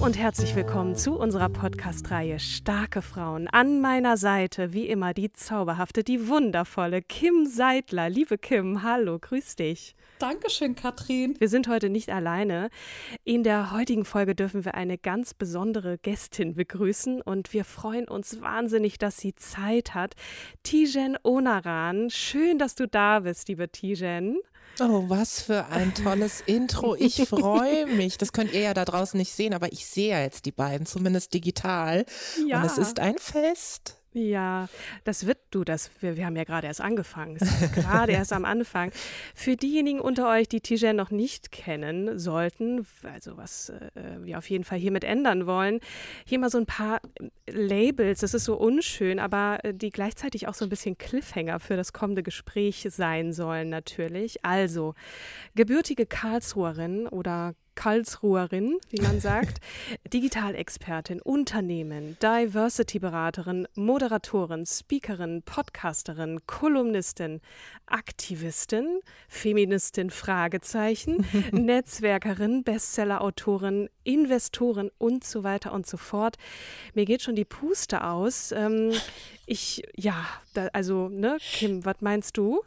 Und herzlich willkommen zu unserer Podcast-Reihe Starke Frauen. An meiner Seite, wie immer, die zauberhafte, die wundervolle Kim Seidler. Liebe Kim, hallo, grüß dich. Dankeschön, Katrin. Wir sind heute nicht alleine. In der heutigen Folge dürfen wir eine ganz besondere Gästin begrüßen und wir freuen uns wahnsinnig, dass sie Zeit hat. Tijen Onaran, schön, dass du da bist, liebe Tijen. Oh, was für ein tolles Intro. Ich freue mich. Das könnt ihr ja da draußen nicht sehen, aber ich sehe ja jetzt die beiden, zumindest digital. Ja. Und es ist ein Fest. Ja, das wird du, das, wir, wir haben ja gerade erst angefangen, gerade erst am Anfang. Für diejenigen unter euch, die Tijen noch nicht kennen sollten, also was äh, wir auf jeden Fall hiermit ändern wollen, hier mal so ein paar Labels, das ist so unschön, aber äh, die gleichzeitig auch so ein bisschen Cliffhanger für das kommende Gespräch sein sollen natürlich. Also, gebürtige Karlsruherin oder Karlsruherin, wie man sagt, Digitalexpertin, Unternehmen, Diversity-Beraterin, Moderatorin, Speakerin, Podcasterin, Kolumnistin, Aktivistin, Feministin, Fragezeichen, Netzwerkerin, Bestsellerautorin, Investorin und so weiter und so fort. Mir geht schon die Puste aus. Ähm, ich, ja, da, also, ne, Kim, was meinst du?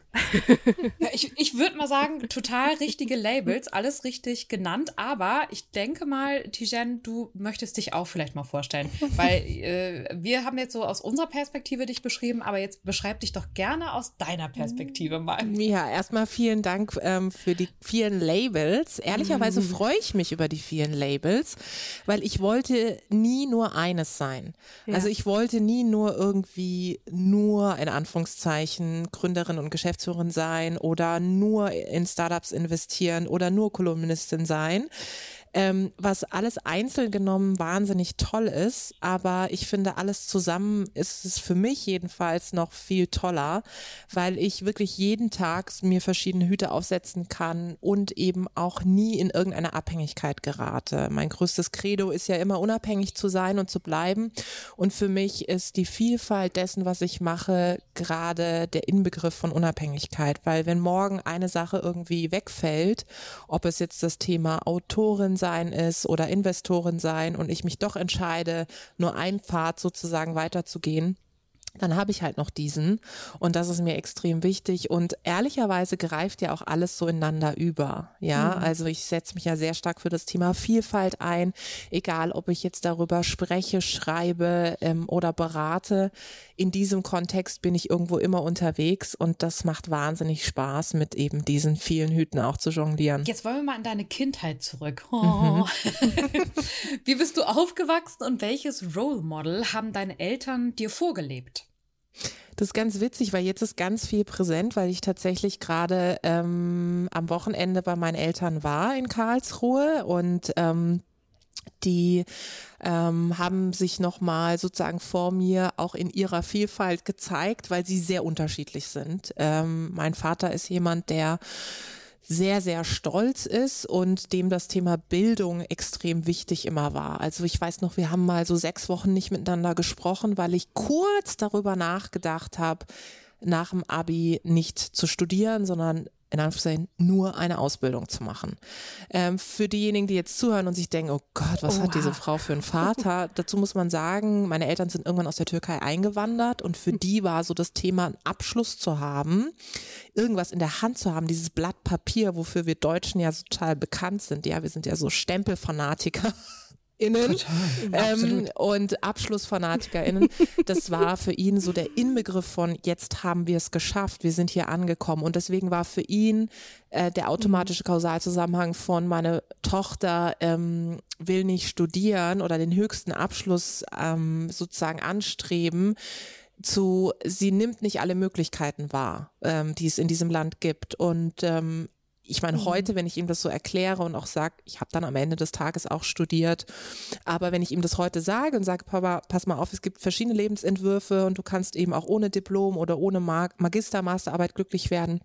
Ja, ich ich würde mal sagen, total richtige Labels, alles richtig genannt, aber ich denke mal, Tijen, du möchtest dich auch vielleicht mal vorstellen, weil äh, wir haben jetzt so aus unserer Perspektive dich beschrieben, aber jetzt beschreib dich doch gerne aus deiner Perspektive mal. Ja, erstmal vielen Dank ähm, für die vielen Labels. Ehrlicherweise Mhm. freue ich mich über die vielen Labels, weil ich wollte nie nur eines sein. Ja. Also ich wollte nie nur irgendwie nur in Anführungszeichen Gründerin und Geschäftsführerin sein oder nur in Startups investieren oder nur Kolumnistin sein. Ähm, was alles einzeln genommen wahnsinnig toll ist, aber ich finde, alles zusammen ist es für mich jedenfalls noch viel toller, weil ich wirklich jeden Tag mir verschiedene Hüte aufsetzen kann und eben auch nie in irgendeine Abhängigkeit gerate. Mein größtes Credo ist ja immer unabhängig zu sein und zu bleiben und für mich ist die Vielfalt dessen, was ich mache, gerade der Inbegriff von Unabhängigkeit, weil wenn morgen eine Sache irgendwie wegfällt, ob es jetzt das Thema Autorin sein ist oder Investorin sein und ich mich doch entscheide, nur einen Pfad sozusagen weiterzugehen, dann habe ich halt noch diesen und das ist mir extrem wichtig und ehrlicherweise greift ja auch alles so ineinander über. Ja, also ich setze mich ja sehr stark für das Thema Vielfalt ein, egal ob ich jetzt darüber spreche, schreibe ähm, oder berate. In diesem Kontext bin ich irgendwo immer unterwegs und das macht wahnsinnig Spaß, mit eben diesen vielen Hüten auch zu jonglieren. Jetzt wollen wir mal in deine Kindheit zurück. Oh. Wie bist du aufgewachsen und welches Role Model haben deine Eltern dir vorgelebt? Das ist ganz witzig, weil jetzt ist ganz viel präsent, weil ich tatsächlich gerade ähm, am Wochenende bei meinen Eltern war in Karlsruhe und ähm, die ähm, haben sich nochmal sozusagen vor mir auch in ihrer Vielfalt gezeigt, weil sie sehr unterschiedlich sind. Ähm, mein Vater ist jemand, der sehr, sehr stolz ist und dem das Thema Bildung extrem wichtig immer war. Also ich weiß noch, wir haben mal so sechs Wochen nicht miteinander gesprochen, weil ich kurz darüber nachgedacht habe, nach dem Abi nicht zu studieren, sondern in Anführungszeichen nur eine Ausbildung zu machen. Ähm, für diejenigen, die jetzt zuhören und sich denken, oh Gott, was Oha. hat diese Frau für einen Vater? Dazu muss man sagen, meine Eltern sind irgendwann aus der Türkei eingewandert und für die war so das Thema, einen Abschluss zu haben, irgendwas in der Hand zu haben, dieses Blatt Papier, wofür wir Deutschen ja total bekannt sind. Ja, wir sind ja so Stempelfanatiker. Innen, ähm, und AbschlussfanatikerInnen. Das war für ihn so der Inbegriff von jetzt haben wir es geschafft, wir sind hier angekommen. Und deswegen war für ihn äh, der automatische Kausalzusammenhang von meine Tochter ähm, will nicht studieren oder den höchsten Abschluss ähm, sozusagen anstreben zu, sie nimmt nicht alle Möglichkeiten wahr, ähm, die es in diesem Land gibt. Und ähm, ich meine, mhm. heute, wenn ich ihm das so erkläre und auch sage, ich habe dann am Ende des Tages auch studiert, aber wenn ich ihm das heute sage und sage, Papa, pass mal auf, es gibt verschiedene Lebensentwürfe und du kannst eben auch ohne Diplom oder ohne Magister, Masterarbeit glücklich werden,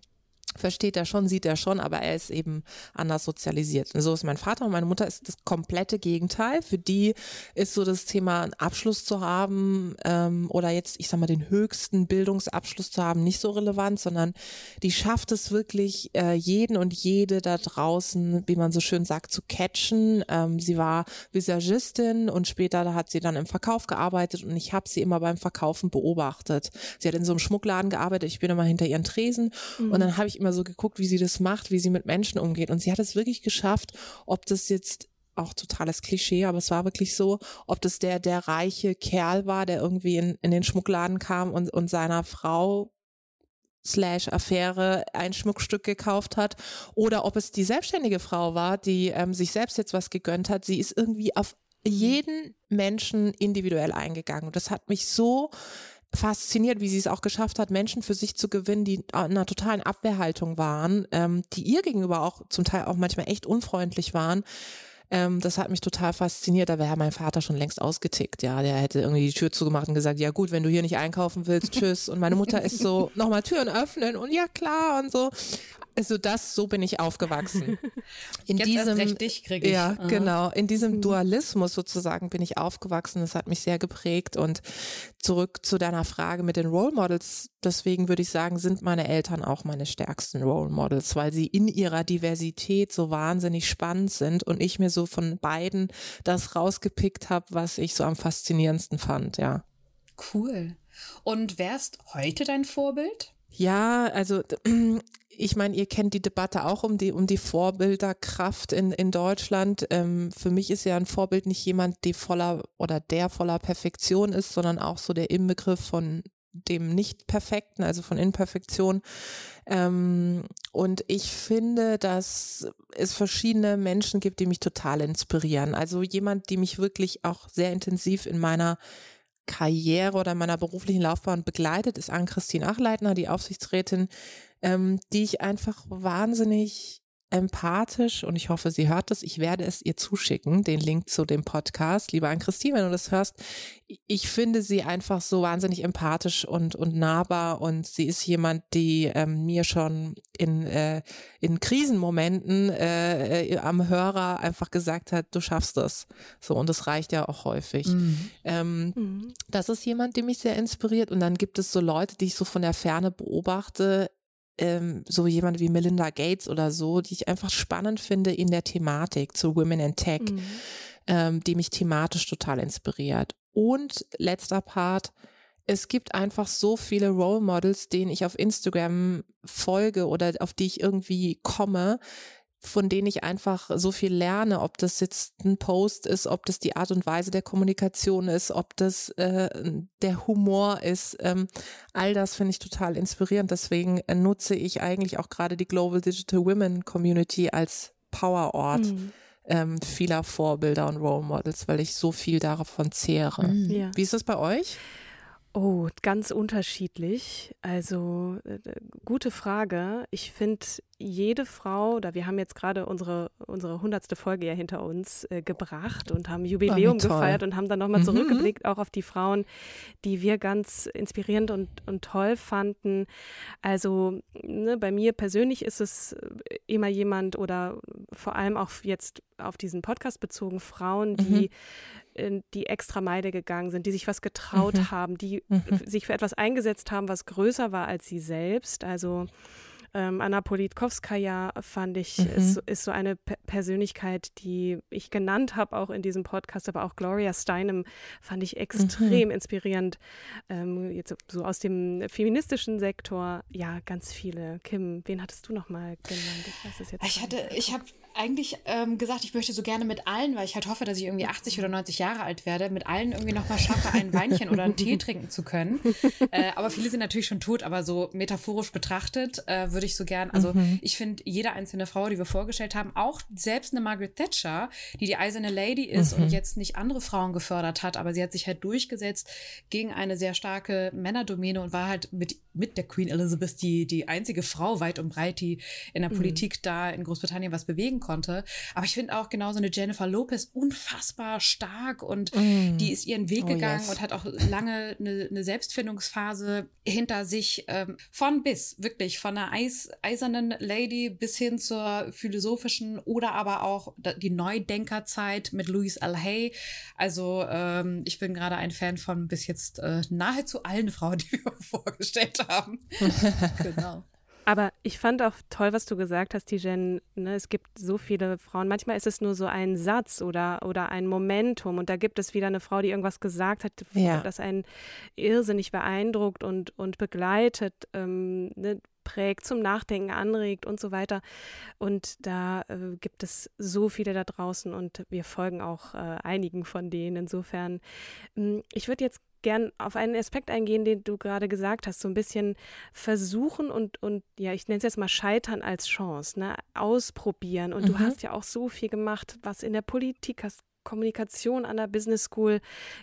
versteht er schon, sieht er schon, aber er ist eben anders sozialisiert. So ist mein Vater und meine Mutter ist das komplette Gegenteil. Für die ist so das Thema, einen Abschluss zu haben ähm, oder jetzt, ich sag mal, den höchsten Bildungsabschluss zu haben, nicht so relevant, sondern die schafft es wirklich, äh, jeden und jede da draußen, wie man so schön sagt, zu catchen. Ähm, sie war Visagistin und später hat sie dann im Verkauf gearbeitet und ich habe sie immer beim Verkaufen beobachtet. Sie hat in so einem Schmuckladen gearbeitet, ich bin immer hinter ihren Tresen mhm. und dann habe ich immer so geguckt, wie sie das macht, wie sie mit Menschen umgeht. Und sie hat es wirklich geschafft, ob das jetzt auch totales Klischee, aber es war wirklich so, ob das der, der reiche Kerl war, der irgendwie in, in den Schmuckladen kam und, und seiner Frau slash Affäre ein Schmuckstück gekauft hat oder ob es die selbstständige Frau war, die ähm, sich selbst jetzt was gegönnt hat. Sie ist irgendwie auf jeden Menschen individuell eingegangen. Und das hat mich so fasziniert, wie sie es auch geschafft hat, Menschen für sich zu gewinnen, die in einer totalen Abwehrhaltung waren, ähm, die ihr gegenüber auch zum Teil auch manchmal echt unfreundlich waren. Ähm, das hat mich total fasziniert. Da wäre mein Vater schon längst ausgetickt. Ja, der hätte irgendwie die Tür zugemacht und gesagt, ja gut, wenn du hier nicht einkaufen willst, tschüss. Und meine Mutter ist so, nochmal Türen öffnen und ja klar und so. Also das, so bin ich aufgewachsen. In Jetzt diesem, erst dich krieg ich. Ja, Aha. genau. In diesem mhm. Dualismus sozusagen bin ich aufgewachsen. Das hat mich sehr geprägt. Und zurück zu deiner Frage mit den Role Models. Deswegen würde ich sagen, sind meine Eltern auch meine stärksten Role Models, weil sie in ihrer Diversität so wahnsinnig spannend sind und ich mir so von beiden das rausgepickt habe, was ich so am faszinierendsten fand, ja. Cool. Und wer ist heute dein Vorbild? Ja, also ich meine, ihr kennt die Debatte auch um die, um die Vorbilderkraft in, in Deutschland. Ähm, für mich ist ja ein Vorbild nicht jemand, die voller oder der voller Perfektion ist, sondern auch so der Inbegriff von dem Nicht-Perfekten, also von Imperfektion. Ähm, und ich finde, dass es verschiedene Menschen gibt, die mich total inspirieren. Also jemand, die mich wirklich auch sehr intensiv in meiner Karriere oder meiner beruflichen Laufbahn begleitet, ist Ann-Christine Achleitner, die Aufsichtsrätin ähm, die ich einfach wahnsinnig empathisch und ich hoffe, sie hört es. Ich werde es ihr zuschicken, den Link zu dem Podcast. Lieber an Christine, wenn du das hörst, ich finde sie einfach so wahnsinnig empathisch und, und nahbar und sie ist jemand, die ähm, mir schon in, äh, in Krisenmomenten äh, äh, am Hörer einfach gesagt hat, du schaffst das. So, und das reicht ja auch häufig. Mhm. Ähm, mhm. Das ist jemand, der mich sehr inspiriert und dann gibt es so Leute, die ich so von der Ferne beobachte, ähm, so jemand wie Melinda Gates oder so, die ich einfach spannend finde in der Thematik zu Women in Tech, mhm. ähm, die mich thematisch total inspiriert. Und letzter Part, es gibt einfach so viele Role Models, denen ich auf Instagram folge oder auf die ich irgendwie komme, von denen ich einfach so viel lerne, ob das jetzt ein Post ist, ob das die Art und Weise der Kommunikation ist, ob das äh, der Humor ist. Ähm, all das finde ich total inspirierend. Deswegen äh, nutze ich eigentlich auch gerade die Global Digital Women Community als Powerort. Mhm. Ähm, vieler Vorbilder und Role Models, weil ich so viel davon zehre. Mhm. Ja. Wie ist das bei euch? Oh, ganz unterschiedlich. Also äh, gute Frage. Ich finde jede Frau, oder wir haben jetzt gerade unsere unsere hundertste Folge ja hinter uns äh, gebracht und haben Jubiläum oh, gefeiert und haben dann nochmal mhm. zurückgeblickt auch auf die Frauen, die wir ganz inspirierend und, und toll fanden. Also ne, bei mir persönlich ist es immer jemand oder vor allem auch jetzt auf diesen Podcast bezogen Frauen, die mhm die extra Meile gegangen sind, die sich was getraut mhm. haben, die mhm. sich für etwas eingesetzt haben, was größer war als sie selbst. Also Ähm, Anna Politkovskaya fand ich, Mhm. ist, ist so eine P Persönlichkeit, die ich genannt habe, auch in diesem Podcast, aber auch Gloria Steinem fand ich extrem inspirierend. Ähm, jetzt so aus dem feministischen Sektor, ja, ganz viele. Kim, wen hattest du nochmal genannt? Ich weiß es jetzt Ich hatte, ich habe eigentlich ähm, gesagt, ich möchte so gerne mit allen, weil ich halt hoffe, dass ich irgendwie 80 oder 90 Jahre alt werde, mit allen irgendwie nochmal schaffe, ein Weinchen oder einen Tee trinken zu können. Äh, aber viele sind natürlich schon tot, aber so metaphorisch betrachtet äh, würde ich so gern, also ich finde, jede einzelne Frau, die wir vorgestellt haben, auch selbst eine Margaret Thatcher, die die eiserne Lady ist und jetzt nicht andere Frauen gefördert hat, aber sie hat sich halt durchgesetzt gegen eine sehr starke Männerdomäne und war halt mit, mit der Queen Elizabeth die, die einzige Frau weit und breit, die in der Politik da in Großbritannien was bewegen konnte. Aber ich finde auch genauso eine Jennifer Lopez unfassbar stark und die ist ihren Weg Oh, gegangen yes. und hat auch lange eine, eine Selbstfindungsphase hinter sich ähm, von bis, wirklich von einer Eis, eisernen Lady bis hin zur philosophischen oder aber auch die Neudenkerzeit mit Louise L. Hay. Also ähm, ich bin gerade ein Fan von bis jetzt äh, nahezu allen Frauen, die wir vorgestellt haben. genau. Aber ich fand auch toll, was du gesagt hast, Tijen. Ne, es gibt so viele Frauen. Manchmal ist es nur so ein Satz oder, oder ein Momentum. Und da gibt es wieder eine Frau, die irgendwas gesagt hat, Ja. das einen irrsinnig beeindruckt und, und begleitet, ähm, ne, prägt, zum Nachdenken anregt und so weiter. Und da äh, gibt es so viele da draußen und wir folgen auch äh, einigen von denen. Insofern, ähm, ich würde jetzt gern auf einen Aspekt eingehen, den du gerade gesagt hast, so ein bisschen versuchen und, und ja, ich nenne es jetzt mal scheitern als Chance, ne? ausprobieren. Und du Mhm. hast ja auch so viel gemacht, was in der Politik hast. Kommunikation an der Business School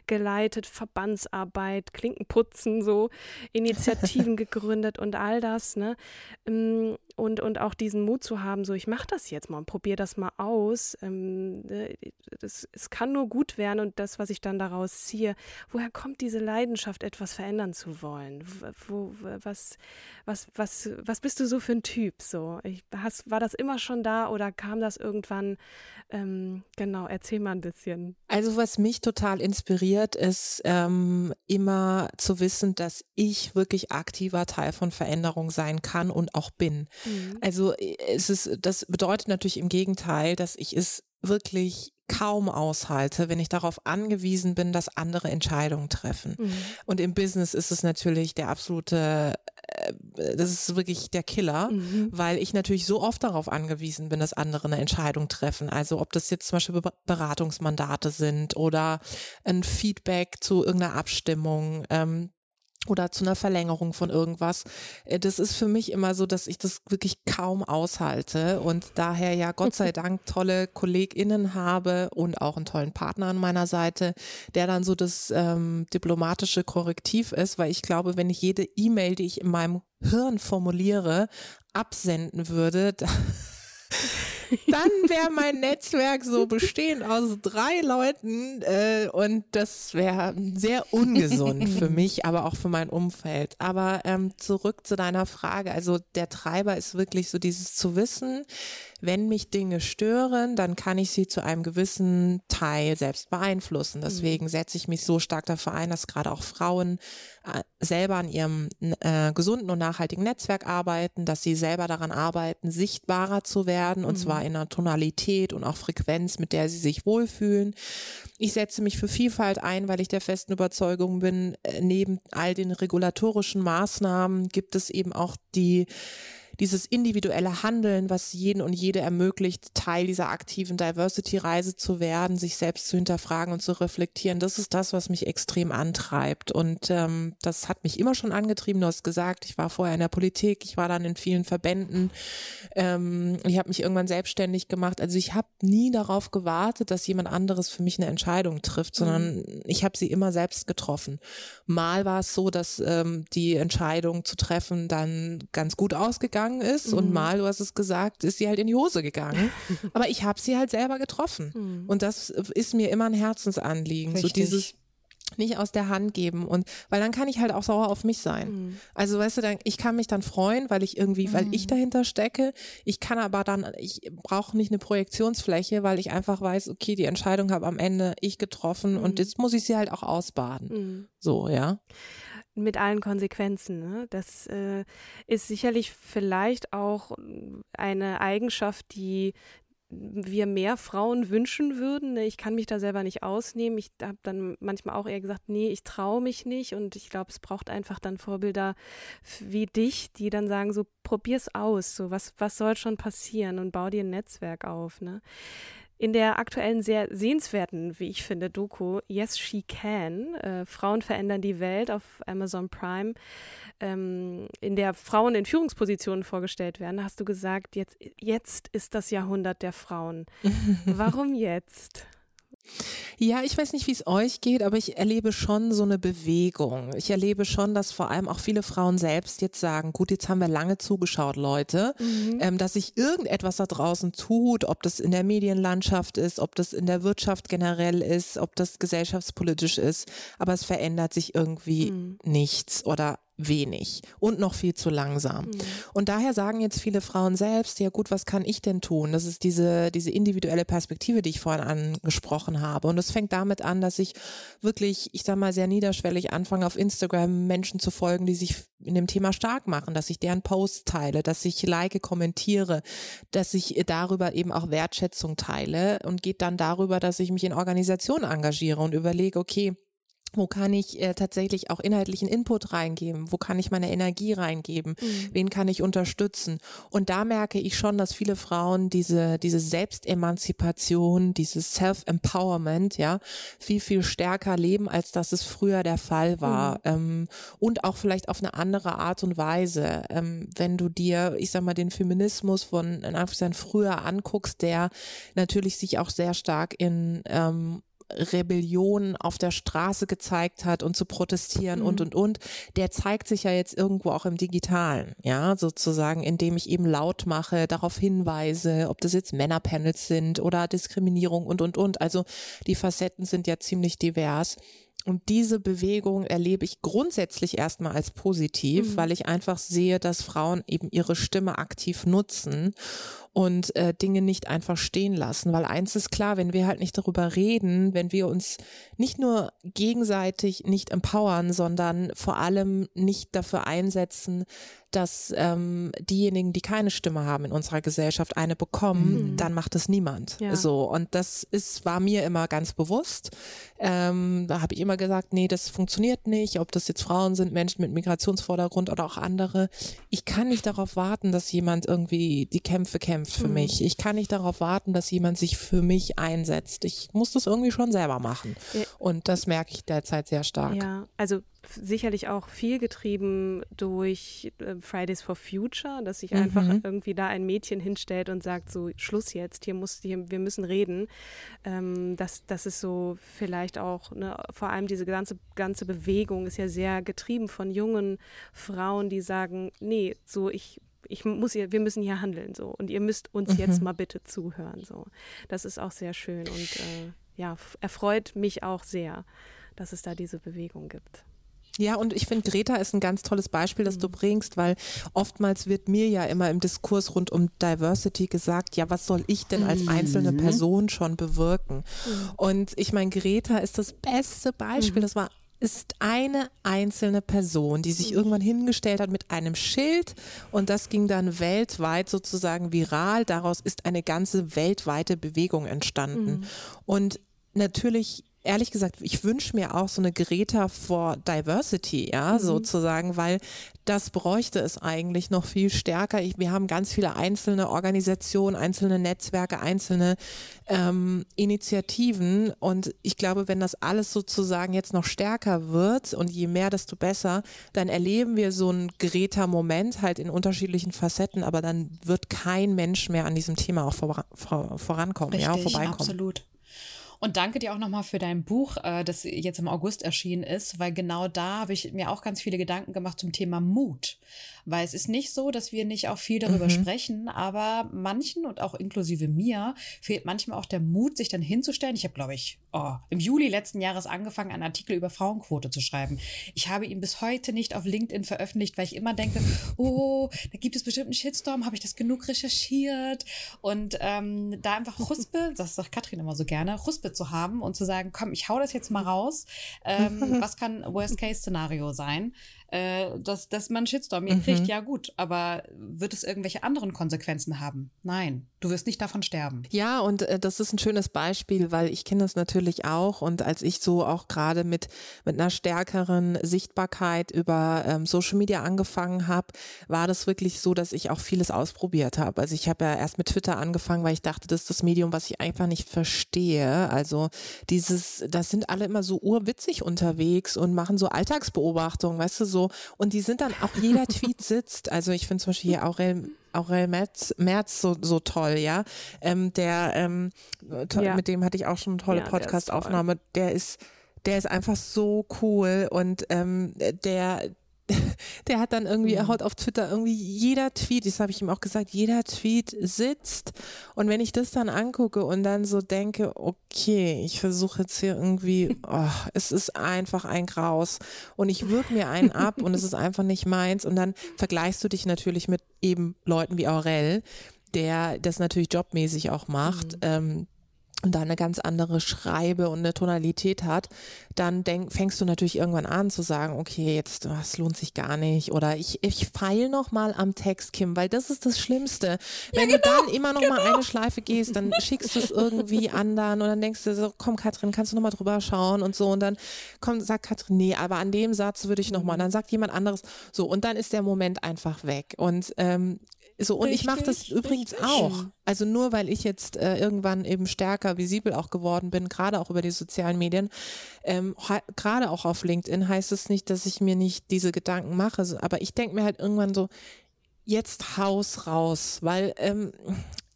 geleitet, Verbandsarbeit, Klinkenputzen, so Initiativen gegründet und all das, ne? Und, und auch diesen Mut zu haben, so ich mache das jetzt mal und probiere das mal aus. Ähm, ne, es kann nur gut werden und das, was ich dann daraus ziehe, woher kommt diese Leidenschaft, etwas verändern zu wollen? Wo, was, was, was, was bist du so für ein Typ? So, ich, hast, war das immer schon da oder kam das irgendwann? Ähm, genau, erzähl mal ein bisschen. Also was mich total inspiriert, ist ähm, immer zu wissen, dass ich wirklich aktiver Teil von Veränderung sein kann und auch bin. Also äh, es ist, das bedeutet natürlich im Gegenteil, dass ich es wirklich kaum aushalte, wenn ich darauf angewiesen bin, dass andere Entscheidungen treffen. Mhm. Und im Business ist es natürlich der absolute, äh, das ist wirklich der Killer, Mhm. weil ich natürlich so oft darauf angewiesen bin, dass andere eine Entscheidung treffen. Also ob das jetzt zum Beispiel Be- Beratungsmandate sind oder ein Feedback zu irgendeiner Abstimmung. Ähm, oder zu einer Verlängerung von irgendwas. Äh, Das ist für mich immer so, dass ich das wirklich kaum aushalte und daher ja Gott sei Dank tolle KollegInnen habe und auch einen tollen Partner an meiner Seite, der dann so das ähm, diplomatische Korrektiv ist, weil ich glaube, wenn ich jede E-Mail, die ich in meinem Hirn formuliere, absenden würde, dann wäre mein Netzwerk so bestehend aus drei Leuten äh, und das wäre sehr ungesund für mich, aber auch für mein Umfeld. Aber ähm, zurück zu deiner Frage. Also der Treiber ist wirklich so dieses zu wissen, wenn mich Dinge stören, dann kann ich sie zu einem gewissen Teil selbst beeinflussen. Deswegen setze ich mich so stark dafür ein, dass gerade auch Frauen äh, selber an ihrem äh, gesunden und nachhaltigen Netzwerk arbeiten, dass sie selber daran arbeiten, sichtbarer zu werden und zwar in einer Tonalität und auch Frequenz, mit der sie sich wohlfühlen. Ich setze mich für Vielfalt ein, weil ich der festen Überzeugung bin, äh, neben all den regulatorischen Maßnahmen gibt es eben auch die dieses individuelle Handeln, was jeden und jede ermöglicht, Teil dieser aktiven Diversity-Reise zu werden, sich selbst zu hinterfragen und zu reflektieren, das ist das, was mich extrem antreibt. Und ähm, das hat mich immer schon angetrieben. Du hast gesagt, ich war vorher in der Politik, ich war dann in vielen Verbänden, ähm, ich habe mich irgendwann selbstständig gemacht. Also ich habe nie darauf gewartet, dass jemand anderes für mich eine Entscheidung trifft, sondern ich habe sie immer selbst getroffen. Mal war es so, dass ähm, die Entscheidung zu treffen dann ganz gut ausgegangen ist und mal, du hast es gesagt, ist sie halt in die Hose gegangen. Aber ich habe sie halt selber getroffen. Und das ist mir immer ein Herzensanliegen. So Richtig. dieses nicht aus der Hand geben und weil dann kann ich halt auch sauer auf mich sein. Also weißt du, dann, ich kann mich dann freuen, weil ich irgendwie, weil ich dahinter stecke. Ich kann aber dann, ich brauche nicht eine Projektionsfläche, weil ich einfach weiß, okay, die Entscheidung habe am Ende ich getroffen und jetzt muss ich sie halt auch ausbaden. So, ja. Mit allen Konsequenzen. Ne? Das äh, ist sicherlich vielleicht auch eine Eigenschaft, die wir mehr Frauen wünschen würden. Ne? Ich kann mich da selber nicht ausnehmen. Ich habe dann manchmal auch eher gesagt, nee, ich traue mich nicht. Und ich glaube, es braucht einfach dann Vorbilder wie dich, die dann sagen, so probier's aus. So was, was soll schon passieren und bau dir ein Netzwerk auf. Ne? In der aktuellen sehr sehenswerten, wie ich finde, Doku Yes She Can, äh, Frauen verändern die Welt auf Amazon Prime, ähm, in der Frauen in Führungspositionen vorgestellt werden, hast du gesagt, jetzt, jetzt ist das Jahrhundert der Frauen. Warum jetzt? Ja, ich weiß nicht, wie es euch geht, aber ich erlebe schon so eine Bewegung. Ich erlebe schon, dass vor allem auch viele Frauen selbst jetzt sagen, gut, jetzt haben wir lange zugeschaut, Leute, mhm. ähm, dass sich irgendetwas da draußen tut, ob das in der Medienlandschaft ist, ob das in der Wirtschaft generell ist, ob das gesellschaftspolitisch ist, aber es verändert sich irgendwie mhm. nichts oder wenig und noch viel zu langsam. Mhm. Und daher sagen jetzt viele Frauen selbst, ja gut, was kann ich denn tun? Das ist diese, diese individuelle Perspektive, die ich vorhin angesprochen habe. Und es fängt damit an, dass ich wirklich, ich sag mal, sehr niederschwellig anfange, auf Instagram Menschen zu folgen, die sich in dem Thema stark machen, dass ich deren Posts teile, dass ich like, kommentiere, dass ich darüber eben auch Wertschätzung teile und geht dann darüber, dass ich mich in Organisationen engagiere und überlege, okay, wo kann ich äh, tatsächlich auch inhaltlichen Input reingeben? Wo kann ich meine Energie reingeben? Mhm. Wen kann ich unterstützen? Und da merke ich schon, dass viele Frauen diese, diese Selbstemanzipation, dieses Self-Empowerment, ja, viel, viel stärker leben, als das es früher der Fall war. Mhm. Ähm, und auch vielleicht auf eine andere Art und Weise. Ähm, wenn du dir, ich sag mal, den Feminismus von in Anführungszeichen früher anguckst, der natürlich sich auch sehr stark in ähm, Rebellion auf der Straße gezeigt hat und zu protestieren mhm. und und und, der zeigt sich ja jetzt irgendwo auch im Digitalen, ja, sozusagen, indem ich eben laut mache, darauf hinweise, ob das jetzt Männerpanels sind oder Diskriminierung und und und. Also die Facetten sind ja ziemlich divers. Und diese Bewegung erlebe ich grundsätzlich erstmal als positiv, mhm. weil ich einfach sehe, dass Frauen eben ihre Stimme aktiv nutzen und äh, Dinge nicht einfach stehen lassen. Weil eins ist klar, wenn wir halt nicht darüber reden, wenn wir uns nicht nur gegenseitig nicht empowern, sondern vor allem nicht dafür einsetzen, dass ähm, diejenigen, die keine Stimme haben in unserer Gesellschaft, eine bekommen, mhm. dann macht es niemand. Ja. So und das ist war mir immer ganz bewusst. Ähm, da habe ich immer gesagt, nee, das funktioniert nicht. Ob das jetzt Frauen sind, Menschen mit Migrationsvordergrund oder auch andere. Ich kann nicht darauf warten, dass jemand irgendwie die Kämpfe kämpft für mhm. mich. Ich kann nicht darauf warten, dass jemand sich für mich einsetzt. Ich muss das irgendwie schon selber machen. Ja. Und das merke ich derzeit sehr stark. Ja, also sicherlich auch viel getrieben durch äh, Fridays for Future, dass sich mhm. einfach irgendwie da ein Mädchen hinstellt und sagt, so Schluss jetzt, hier muss, hier, wir müssen reden. Ähm, das, das ist so vielleicht auch, ne, vor allem diese ganze, ganze Bewegung ist ja sehr getrieben von jungen Frauen, die sagen, nee, so ich ich muss hier, wir müssen hier handeln so und ihr müsst uns mhm. jetzt mal bitte zuhören so. Das ist auch sehr schön und äh, ja erfreut mich auch sehr, dass es da diese Bewegung gibt. Ja, und ich finde, Greta ist ein ganz tolles Beispiel, das du mhm. bringst, weil oftmals wird mir ja immer im Diskurs rund um Diversity gesagt, ja, was soll ich denn als einzelne mhm. Person schon bewirken? Mhm. Und ich meine, Greta ist das beste Beispiel. Das war ist eine einzelne Person, die sich irgendwann hingestellt hat mit einem Schild und das ging dann weltweit sozusagen viral. Daraus ist eine ganze weltweite Bewegung entstanden. Mhm. Und natürlich ehrlich gesagt, ich wünsche mir auch so eine Greta for Diversity, ja, mhm. sozusagen, weil das bräuchte es eigentlich noch viel stärker. Ich, wir haben ganz viele einzelne Organisationen, einzelne Netzwerke, einzelne ähm, Initiativen und ich glaube, wenn das alles sozusagen jetzt noch stärker wird und je mehr, desto besser, dann erleben wir so einen Greta-Moment halt in unterschiedlichen Facetten, aber dann wird kein Mensch mehr an diesem Thema auch vor, vor, vorankommen, Richtig, ja, vorbeikommen. Absolut. Und danke dir auch nochmal für dein Buch, äh, das jetzt im August erschienen ist, weil genau da habe ich mir auch ganz viele Gedanken gemacht zum Thema Mut. Weil es ist nicht so, dass wir nicht auch viel darüber mhm. sprechen, aber manchen und auch inklusive mir fehlt manchmal auch der Mut, sich dann hinzustellen. Ich habe, glaube ich, oh, im Juli letzten Jahres angefangen, einen Artikel über Frauenquote zu schreiben. Ich habe ihn bis heute nicht auf LinkedIn veröffentlicht, weil ich immer denke, oh, da gibt es bestimmt einen Shitstorm, habe ich das genug recherchiert? Und ähm, da einfach Huspe, das sagt Katrin immer so gerne, Huspe zu haben und zu sagen, komm, ich hau das jetzt mal raus. Ähm, was kann Worst-Case-Szenario sein? Äh, dass, dass man Shitstorm mhm. kriegt, ja gut, aber wird es irgendwelche anderen Konsequenzen haben? Nein, du wirst nicht davon sterben. Ja, und äh, das ist ein schönes Beispiel, weil ich kenne das natürlich auch und als ich so auch gerade mit, mit einer stärkeren Sichtbarkeit über ähm, Social Media angefangen habe, war das wirklich so, dass ich auch vieles ausprobiert habe. Also ich habe ja erst mit Twitter angefangen, weil ich dachte, das ist das Medium, was ich einfach nicht verstehe. Also dieses, das sind alle immer so urwitzig unterwegs und machen so Alltagsbeobachtungen, weißt du, so so. Und die sind dann auch, jeder Tweet sitzt. Also ich finde zum Beispiel hier Aurel, Aurel Merz, Merz so, so toll, ja. Ähm, der, ähm, to ja. mit dem hatte ich auch schon eine tolle ja, Podcast-Aufnahme. Der ist, der ist einfach so cool und ähm, der, der hat dann irgendwie, er mhm. haut auf Twitter irgendwie jeder Tweet, das habe ich ihm auch gesagt, jeder Tweet sitzt. Und wenn ich das dann angucke und dann so denke, okay, ich versuche jetzt hier irgendwie, oh, es ist einfach ein Graus und ich würge mir einen ab und es ist einfach nicht meins. Und dann vergleichst du dich natürlich mit eben Leuten wie Aurel, der das natürlich jobmäßig auch macht. Mhm. Ähm, und da eine ganz andere Schreibe und eine Tonalität hat, dann denk, fängst du natürlich irgendwann an zu sagen, okay, jetzt das lohnt sich gar nicht oder ich ich feil noch mal am Text, Kim, weil das ist das Schlimmste. Wenn ja, genau, du dann immer noch genau. mal eine Schleife gehst, dann schickst du es irgendwie anderen und dann denkst du so, komm Katrin, kannst du noch mal drüber schauen und so und dann kommt sagt Katrin, nee, aber an dem Satz würde ich noch mal, und dann sagt jemand anderes so und dann ist der Moment einfach weg und ähm, so, und richtig, ich mache das übrigens richtig. auch. Also nur weil ich jetzt äh, irgendwann eben stärker visibel auch geworden bin, gerade auch über die sozialen Medien, ähm, gerade auch auf LinkedIn, heißt es nicht, dass ich mir nicht diese Gedanken mache. Aber ich denke mir halt irgendwann so, jetzt Haus raus, weil ähm,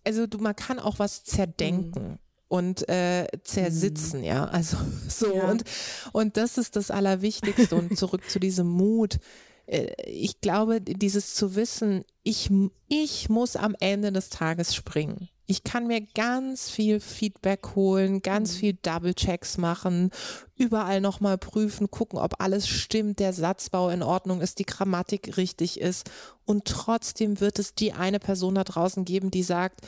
also du, man kann auch was zerdenken. Mhm und äh, zersitzen, mhm. ja. Also so ja. und und das ist das Allerwichtigste und zurück zu diesem Mut. Äh, ich glaube, dieses zu wissen, ich, ich muss am Ende des Tages springen. Ich kann mir ganz viel Feedback holen, ganz mhm. viel Double-Checks machen, überall nochmal prüfen, gucken, ob alles stimmt, der Satzbau in Ordnung ist, die Grammatik richtig ist. Und trotzdem wird es die eine Person da draußen geben, die sagt,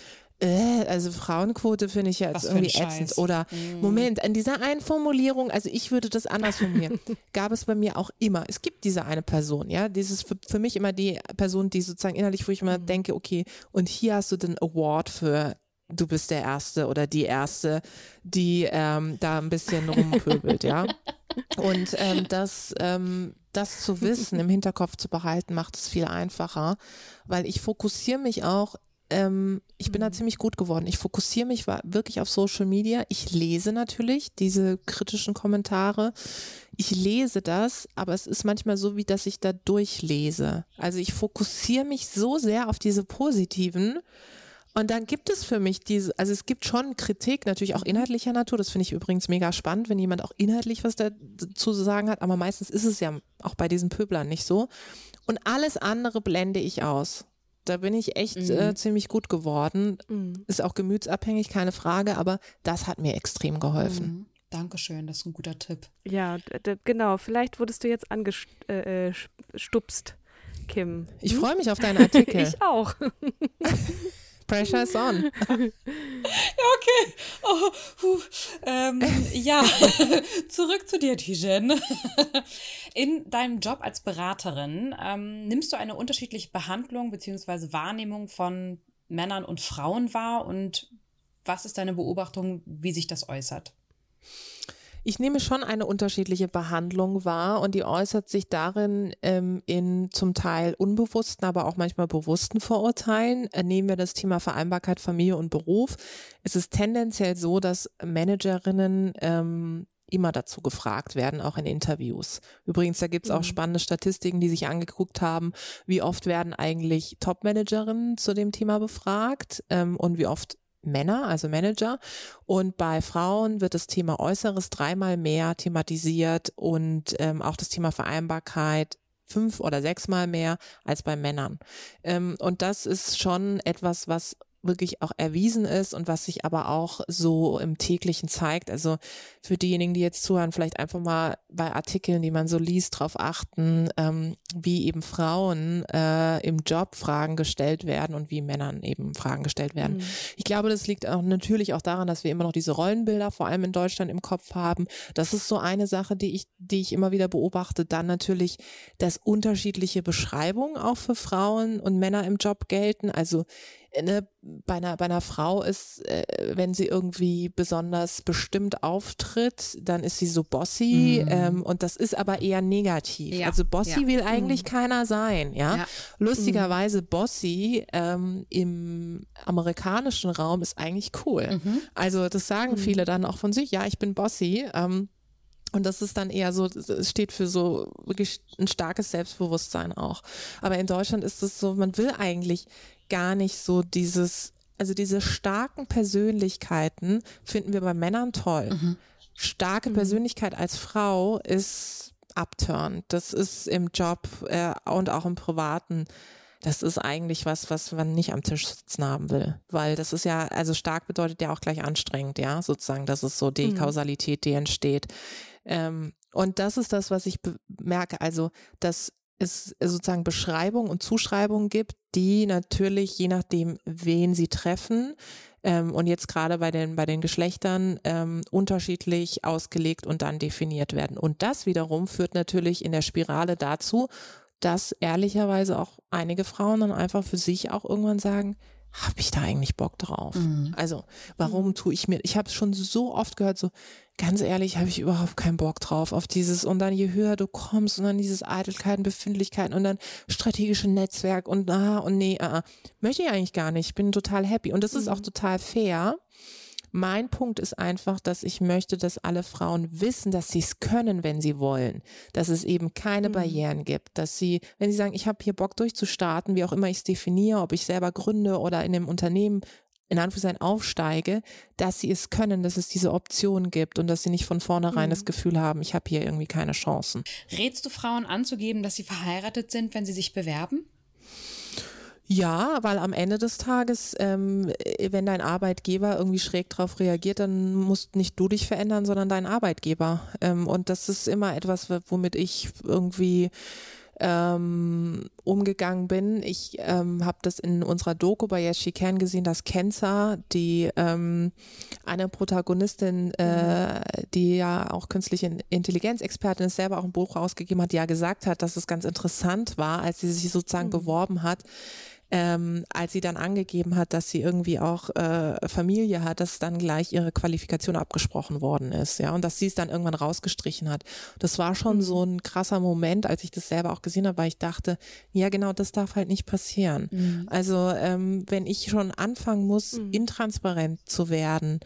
äh, also Frauenquote finde ich ja jetzt irgendwie ätzend. Oder mm. Moment, an dieser einen Formulierung, also ich würde das anders formulieren, gab es bei mir auch immer. Es gibt diese eine Person, ja, dieses für, für mich immer die Person, die sozusagen innerlich, wo ich immer mm. denke, okay, und hier hast du den Award für du bist der Erste oder die Erste, die ähm, da ein bisschen rumpöbelt, ja. Und ähm, das, ähm, das zu wissen, im Hinterkopf zu behalten, macht es viel einfacher, weil ich fokussiere mich auch ähm, ich bin da mhm. ziemlich gut geworden. Ich fokussiere mich wirklich auf Social Media. Ich lese natürlich diese kritischen Kommentare. Ich lese das, aber es ist manchmal so, wie dass ich da durchlese. Also ich fokussiere mich so sehr auf diese positiven. Und dann gibt es für mich diese, also es gibt schon Kritik, natürlich auch inhaltlicher Natur. Das finde ich übrigens mega spannend, wenn jemand auch inhaltlich was dazu zu sagen hat. Aber meistens ist es ja auch bei diesen Pöblern nicht so. Und alles andere blende ich aus. Da bin ich echt mhm. äh, ziemlich gut geworden. Mhm. Ist auch gemütsabhängig, keine Frage, aber das hat mir extrem geholfen. Mhm. Dankeschön, das ist ein guter Tipp. Ja, genau. Vielleicht wurdest du jetzt angestupst, äh, äh Kim. Ich freue mich auf deinen Artikel. ich auch. Pressure is on. ja, okay. Oh, ähm, ja, zurück zu dir, Tijen. In deinem Job als Beraterin ähm, nimmst du eine unterschiedliche Behandlung bzw. Wahrnehmung von Männern und Frauen wahr und was ist deine Beobachtung, wie sich das äußert? Ich nehme schon eine unterschiedliche Behandlung wahr und die äußert sich darin ähm, in zum Teil unbewussten, aber auch manchmal bewussten Vorurteilen. Äh, nehmen wir das Thema Vereinbarkeit Familie und Beruf. Es ist tendenziell so, dass Managerinnen ähm, immer dazu gefragt werden, auch in Interviews. Übrigens, da gibt es auch mhm. spannende Statistiken, die sich angeguckt haben, wie oft werden eigentlich Top-Managerinnen zu dem Thema befragt ähm, und wie oft Männer, also Manager. Und bei Frauen wird das Thema Äußeres dreimal mehr thematisiert und ähm, auch das Thema Vereinbarkeit fünf oder sechsmal mehr als bei Männern. Ähm, und das ist schon etwas, was wirklich auch erwiesen ist und was sich aber auch so im täglichen zeigt. Also für diejenigen, die jetzt zuhören, vielleicht einfach mal bei Artikeln, die man so liest, drauf achten. Ähm, wie eben Frauen äh, im Job Fragen gestellt werden und wie Männern eben Fragen gestellt werden. Mhm. Ich glaube, das liegt auch natürlich auch daran, dass wir immer noch diese Rollenbilder, vor allem in Deutschland, im Kopf haben. Das ist so eine Sache, die ich, die ich immer wieder beobachte. Dann natürlich, dass unterschiedliche Beschreibungen auch für Frauen und Männer im Job gelten. Also ne, bei einer, bei einer Frau ist, äh, wenn sie irgendwie besonders bestimmt auftritt, dann ist sie so bossy mhm. ähm, und das ist aber eher negativ. Ja. Also bossy ja. will eigentlich mhm. keiner sein, ja. ja. Lustigerweise mhm. bossy ähm, im amerikanischen Raum ist eigentlich cool. Mhm. Also das sagen mhm. viele dann auch von sich, ja, ich bin bossy. Ähm, und das ist dann eher so, es steht für so wirklich ein starkes Selbstbewusstsein auch. Aber in Deutschland ist es so, man will eigentlich gar nicht so dieses, also diese starken Persönlichkeiten finden wir bei Männern toll. Mhm. Starke mhm. Persönlichkeit als Frau ist abturn. Das ist im Job äh, und auch im Privaten. Das ist eigentlich was, was man nicht am Tisch sitzen haben will. Weil das ist ja, also stark bedeutet ja auch gleich anstrengend, ja, sozusagen. Das ist so die mhm. Kausalität, die entsteht. Ähm, und das ist das, was ich merke. Also, dass es sozusagen Beschreibungen und Zuschreibungen gibt, die natürlich je nachdem, wen sie treffen, ähm, und jetzt gerade bei den, bei den Geschlechtern ähm, unterschiedlich ausgelegt und dann definiert werden. Und das wiederum führt natürlich in der Spirale dazu, dass ehrlicherweise auch einige Frauen dann einfach für sich auch irgendwann sagen, habe ich da eigentlich Bock drauf? Mhm. Also, warum mhm. tue ich mir, ich habe es schon so oft gehört, so, ganz ehrlich, habe ich überhaupt keinen Bock drauf, auf dieses, und dann je höher du kommst und dann dieses Eitelkeiten, Befindlichkeiten und dann strategische Netzwerk und ah und nee, ah, möchte ich eigentlich gar nicht, ich bin total happy und das mhm. ist auch mhm. total fair. Mein Punkt ist einfach, dass ich möchte, dass alle Frauen wissen, dass sie es können, wenn sie wollen. Dass es eben keine mhm. Barrieren gibt. Dass sie, wenn sie sagen, ich habe hier Bock durchzustarten, wie auch immer ich es definiere, ob ich selber gründe oder in einem Unternehmen in Anführungszeichen aufsteige, dass sie es können, dass es diese Option gibt und dass sie nicht von vornherein mhm. das Gefühl haben, ich habe hier irgendwie keine Chancen. Rätst du Frauen anzugeben, dass sie verheiratet sind, wenn sie sich bewerben? Ja, weil am Ende des Tages, ähm, wenn dein Arbeitgeber irgendwie schräg drauf reagiert, dann musst nicht du dich verändern, sondern dein Arbeitgeber. Ähm, und das ist immer etwas, womit ich irgendwie ähm, umgegangen bin. Ich ähm, habe das in unserer Doku bei Yes She Can gesehen, dass Kenza, die ähm, eine Protagonistin, äh, die ja auch künstliche Intelligenzexpertin ist, selber auch ein Buch rausgegeben hat, die ja gesagt hat, dass es ganz interessant war, als sie sich sozusagen mhm. beworben hat, ähm, als sie dann angegeben hat, dass sie irgendwie auch äh, Familie hat, dass dann gleich ihre Qualifikation abgesprochen worden ist, ja, und dass sie es dann irgendwann rausgestrichen hat. Das war schon mhm. so ein krasser Moment, als ich das selber auch gesehen habe, weil ich dachte, ja, genau, das darf halt nicht passieren. Mhm. Also ähm, wenn ich schon anfangen muss, mhm. intransparent zu werden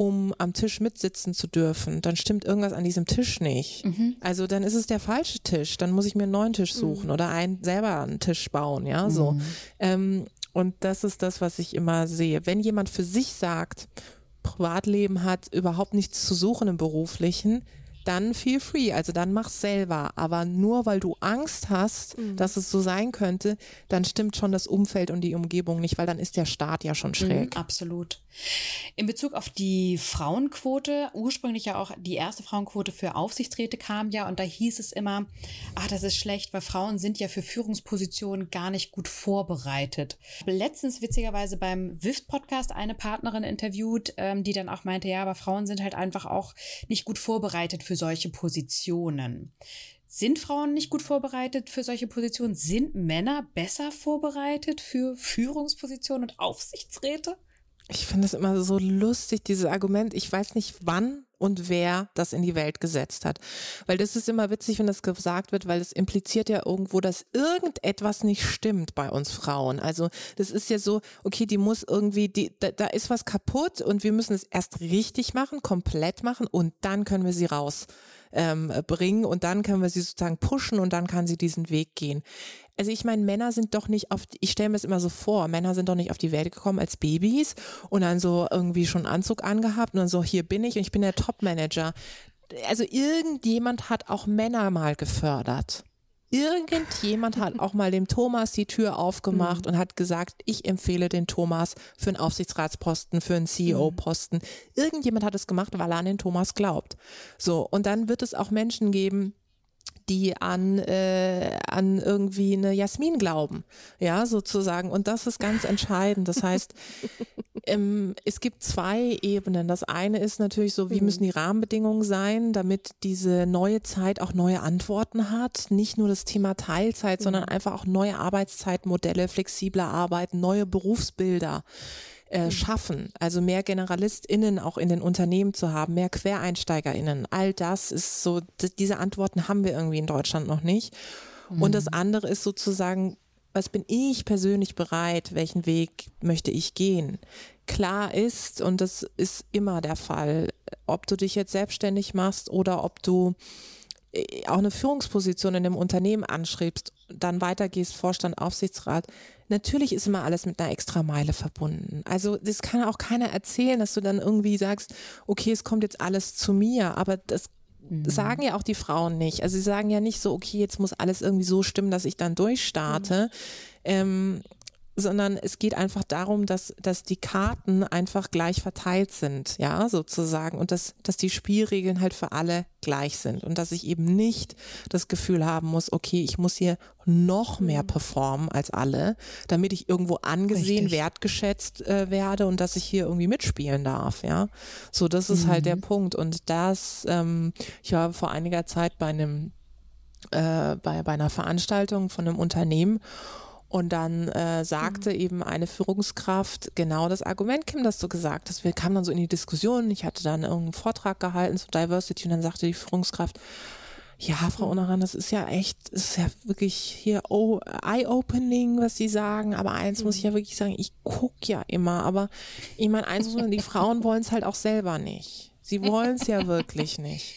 um am Tisch mitsitzen zu dürfen, dann stimmt irgendwas an diesem Tisch nicht. Mhm. Also dann ist es der falsche Tisch. Dann muss ich mir einen neuen Tisch suchen mhm. oder einen selber einen Tisch bauen, ja, so. Mhm. Ähm, und das ist das, was ich immer sehe. Wenn jemand für sich sagt, Privatleben hat überhaupt nichts zu suchen im beruflichen, dann feel free, also dann mach's selber. Aber nur weil du Angst hast, mhm. dass es so sein könnte, dann stimmt schon das Umfeld und die Umgebung nicht, weil dann ist der Staat ja schon schräg. Mhm, absolut. In Bezug auf die Frauenquote, ursprünglich ja auch die erste Frauenquote für Aufsichtsräte kam ja und da hieß es immer, ach, das ist schlecht, weil Frauen sind ja für Führungspositionen gar nicht gut vorbereitet. Letztens witzigerweise beim WIFT-Podcast eine Partnerin interviewt, ähm, die dann auch meinte, ja, aber Frauen sind halt einfach auch nicht gut vorbereitet für solche Positionen. Sind Frauen nicht gut vorbereitet für solche Positionen? Sind Männer besser vorbereitet für Führungspositionen und Aufsichtsräte? Ich finde es immer so lustig, dieses Argument. Ich weiß nicht, wann und wer das in die Welt gesetzt hat. Weil das ist immer witzig, wenn das gesagt wird, weil es impliziert ja irgendwo, dass irgendetwas nicht stimmt bei uns Frauen. Also das ist ja so, okay, die muss irgendwie, die, da, da ist was kaputt und wir müssen es erst richtig machen, komplett machen und dann können wir sie raus ähm, und dann können wir sie sozusagen pushen und dann kann sie diesen Weg gehen. Also ich meine, Männer sind doch nicht auf, ich stelle mir es immer so vor, Männer sind doch nicht auf die Welt gekommen als Babys und dann so irgendwie schon Anzug angehabt und dann so, hier bin ich und ich bin der Top-Manager. Also irgendjemand hat auch Männer mal gefördert. Irgendjemand hat auch mal dem Thomas die Tür aufgemacht mhm. und hat gesagt, ich empfehle den Thomas für einen Aufsichtsratsposten, für einen CEO-Posten. Irgendjemand hat es gemacht, weil er an den Thomas glaubt. So, und dann wird es auch Menschen geben, die an, äh, an irgendwie eine Jasmin glauben, ja, sozusagen. Und das ist ganz entscheidend. Das heißt, ähm, es gibt zwei Ebenen. Das eine ist natürlich so, wie mhm. müssen die Rahmenbedingungen sein, damit diese neue Zeit auch neue Antworten hat. Nicht nur das Thema Teilzeit, mhm. sondern einfach auch neue Arbeitszeitmodelle, flexibler arbeiten, neue Berufsbilder äh, mhm. schaffen, also mehr GeneralistInnen auch in den Unternehmen zu haben, mehr QuereinsteigerInnen. All das ist so, diese Antworten haben wir irgendwie in Deutschland noch nicht. Und das mhm. andere ist sozusagen, was bin ich persönlich bereit, welchen Weg möchte ich gehen? Klar ist, und das ist immer der Fall, ob du dich jetzt selbstständig machst oder ob du äh, auch eine Führungsposition in dem Unternehmen anschreibst, dann weitergehst, Vorstand, Aufsichtsrat, natürlich ist immer alles mit einer Extrameile verbunden. Also das kann auch keiner erzählen, dass du dann irgendwie sagst, okay, es kommt jetzt alles zu mir, aber das mhm. sagen ja auch die Frauen nicht. Also sie sagen ja nicht so, okay, jetzt muss alles irgendwie so stimmen, dass ich dann durchstarte. Mhm. Ähm, sondern es geht einfach darum, dass, dass die Karten einfach gleich verteilt sind, ja, sozusagen, und dass, dass die Spielregeln halt für alle gleich sind und dass ich eben nicht das Gefühl haben muss, okay, ich muss hier noch mehr mhm. performen als alle, damit ich irgendwo angesehen, Richtig. wertgeschätzt äh, werde und dass ich hier irgendwie mitspielen darf, ja. So, das ist mhm. halt der mhm. Punkt. Und das, ähm, ich war vor einiger Zeit bei einem, äh, bei, bei einer Veranstaltung von einem Unternehmen und dann äh, sagte mhm. eben eine Führungskraft genau das Argument, Kim, das du gesagt hast. Wir kamen dann so in die Diskussion. Ich hatte dann irgendeinen Vortrag gehalten zu Diversity und dann sagte die Führungskraft, ja, Frau mhm. Unaran, das ist ja echt, das ist ja wirklich hier oh, eye-opening, was Sie sagen. Aber eins muss ich ja mhm. wirklich sagen, ich gucke ja immer. Aber ich meine, eins muss man, die Frauen wollen es halt auch selber nicht. Sie wollen es ja wirklich nicht.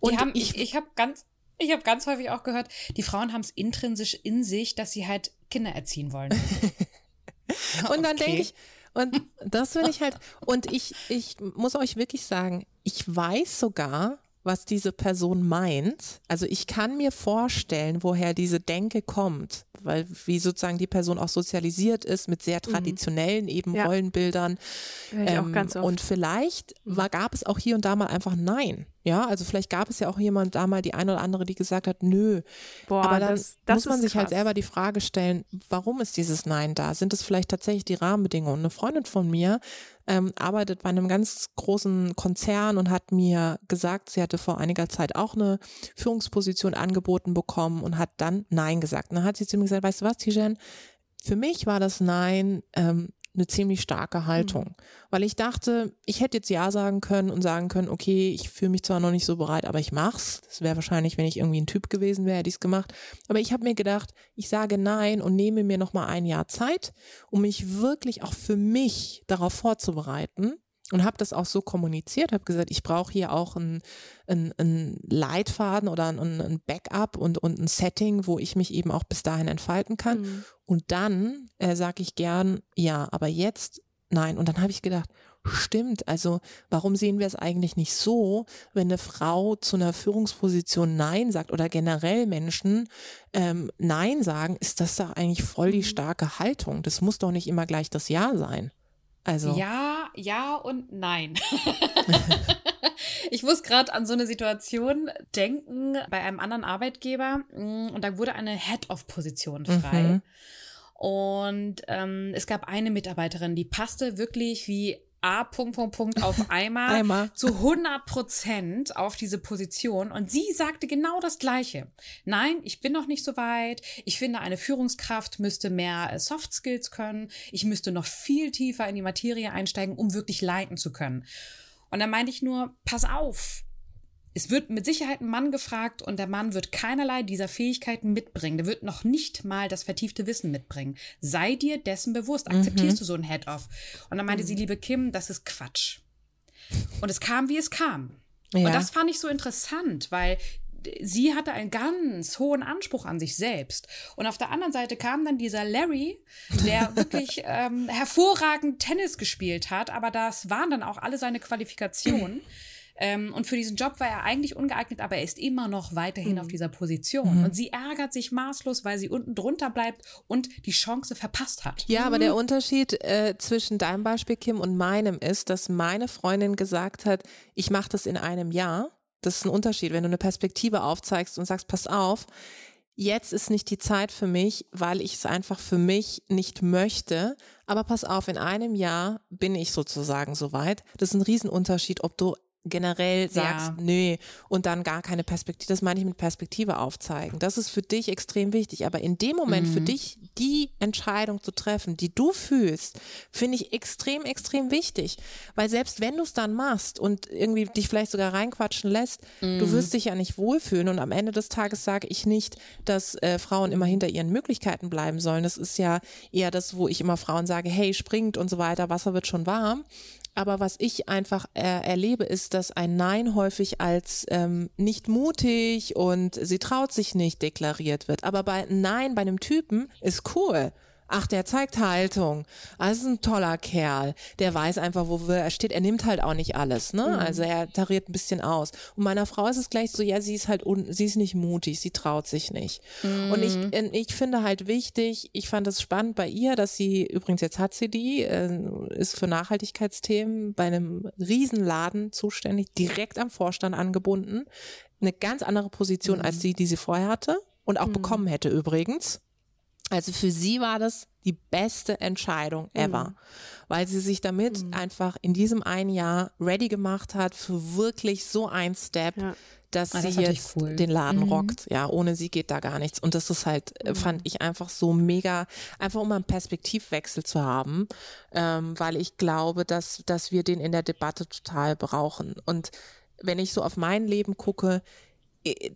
Und die haben, ich, ich habe ganz, ich habe ganz häufig auch gehört, die Frauen haben es intrinsisch in sich, dass sie halt Kinder erziehen wollen. und dann okay. denke ich, und das will ich halt, und ich, ich muss euch wirklich sagen, ich weiß sogar, was diese Person meint. Also ich kann mir vorstellen, woher diese Denke kommt, weil wie sozusagen die Person auch sozialisiert ist mit sehr mhm. traditionellen mhm. eben ja. Rollenbildern. Ähm, und vielleicht war, gab es auch hier und da mal einfach Nein. Ja, also vielleicht gab es ja auch jemand da mal die eine oder andere, die gesagt hat, nö. Boah, Aber dann das, das muss man sich halt krass. halt selber die Frage stellen, warum ist dieses Nein da? Sind es vielleicht tatsächlich die Rahmenbedingungen? Eine Freundin von mir ähm, arbeitet bei einem ganz großen Konzern und hat mir gesagt, sie hatte vor einiger Zeit auch eine Führungsposition angeboten bekommen und hat dann Nein gesagt. Und dann hat sie zu mir gesagt, weißt du was, Tijen, für mich war das Nein ähm, eine ziemlich starke Haltung, mhm. weil ich dachte, ich hätte jetzt ja sagen können und sagen können, okay, ich fühle mich zwar noch nicht so bereit, aber ich mach's. Das wäre wahrscheinlich, wenn ich irgendwie ein Typ gewesen wäre, hätte ich's gemacht. Aber ich habe mir gedacht, ich sage nein und nehme mir noch mal ein Jahr Zeit, um mich wirklich auch für mich darauf vorzubereiten und habe das auch so kommuniziert, habe gesagt, ich brauche hier auch ein, ein, Leitfaden oder ein, ein, Backup und, und ein Setting, wo ich mich eben auch bis dahin entfalten kann. Mhm. Und dann äh, sage ich gern, ja, aber jetzt nein. Und dann habe ich gedacht, stimmt, also warum sehen wir es eigentlich nicht so, wenn eine Frau zu einer Führungsposition Nein sagt oder generell Menschen ähm, Nein sagen, ist das doch eigentlich voll die mhm. starke Haltung. Das muss doch nicht immer gleich das Ja sein. Also. Ja, ja und nein. ich muss gerade an so eine Situation denken bei einem anderen Arbeitgeber mm, und da wurde eine Head-of-Position frei. Mhm. Und ähm, es gab eine Mitarbeiterin, die passte wirklich wie A. Punkt, Punkt, Punkt auf einmal, einmal. zu 100 Prozent auf diese Position. Und sie sagte genau das Gleiche. Nein, ich bin noch nicht so weit. Ich finde, eine Führungskraft müsste mehr äh, Soft Skills können. Ich müsste noch viel tiefer in die Materie einsteigen, um wirklich leiten zu können. Und dann meinte ich nur, pass auf, es wird mit Sicherheit ein Mann gefragt und der Mann wird keinerlei dieser Fähigkeiten mitbringen. Der wird noch nicht mal das vertiefte Wissen mitbringen. Sei dir dessen bewusst. Akzeptierst mhm. du so ein Head-Off? Und dann meinte mhm. sie, liebe Kim, das ist Quatsch. Und es kam, wie es kam. Ja. Und das fand ich so interessant, weil sie hatte einen ganz hohen Anspruch an sich selbst. Und auf der anderen Seite kam dann dieser Larry, der wirklich ähm, hervorragend Tennis gespielt hat, aber das waren dann auch alle seine Qualifikationen. Ähm, und für diesen Job war er eigentlich ungeeignet, aber er ist immer noch weiterhin mhm. auf dieser Position. Mhm. Und sie ärgert sich maßlos, weil sie unten drunter bleibt und die Chance verpasst hat. Ja, aber der Unterschied äh, zwischen deinem Beispiel, Kim, und meinem ist, dass meine Freundin gesagt hat, ich mache das in einem Jahr Das ist ein Unterschied, wenn du eine Perspektive aufzeigst und sagst, pass auf, jetzt ist nicht die Zeit für mich, weil ich es einfach für mich nicht möchte. Aber pass auf, in einem Jahr bin ich sozusagen soweit. Das ist ein Riesenunterschied, ob du generell sagst, Ja. nee, und dann gar keine Perspektive, das meine ich mit Perspektive aufzeigen. Das ist für dich extrem wichtig. Aber in dem Moment für dich die Entscheidung zu treffen, die du fühlst, finde ich extrem, extrem wichtig. Weil selbst wenn du es dann machst und irgendwie dich vielleicht sogar reinquatschen lässt, du wirst dich ja nicht wohlfühlen. Und am Ende des Tages sage ich nicht, dass äh, Frauen immer hinter ihren Möglichkeiten bleiben sollen. Das ist ja eher das, wo ich immer Frauen sage, hey, springt und so weiter, Wasser wird schon warm. Aber was ich einfach äh, erlebe, ist, dass ein Nein häufig als ähm, nicht mutig und sie traut sich nicht deklariert wird. Aber bei Nein bei einem Typen ist cool. Ach, der zeigt Haltung. Das ist ein toller Kerl. Der weiß einfach, wo er steht. Er nimmt halt auch nicht alles, ne? Also er tariert ein bisschen aus. Und meiner Frau ist es gleich so, ja, sie ist halt, un sie ist nicht mutig, sie traut sich nicht. Und ich, äh, ich finde halt wichtig, ich fand es spannend bei ihr, dass sie, übrigens jetzt hat sie die, äh, ist für Nachhaltigkeitsthemen bei einem Riesenladen zuständig, direkt am Vorstand angebunden. Eine ganz andere Position als die, die sie vorher hatte und auch bekommen hätte übrigens. Also für sie war das die beste Entscheidung ever, weil sie sich damit einfach in diesem einen Jahr ready gemacht hat für wirklich so ein Step, Ja. dass Ah, das sie jetzt cool. den Laden rockt. Ja, ohne sie geht da gar nichts. Und das ist halt, äh, fand ich einfach so mega, einfach um einen Perspektivwechsel zu haben, ähm, weil ich glaube, dass, dass wir den in der Debatte total brauchen. Und wenn ich so auf mein Leben gucke,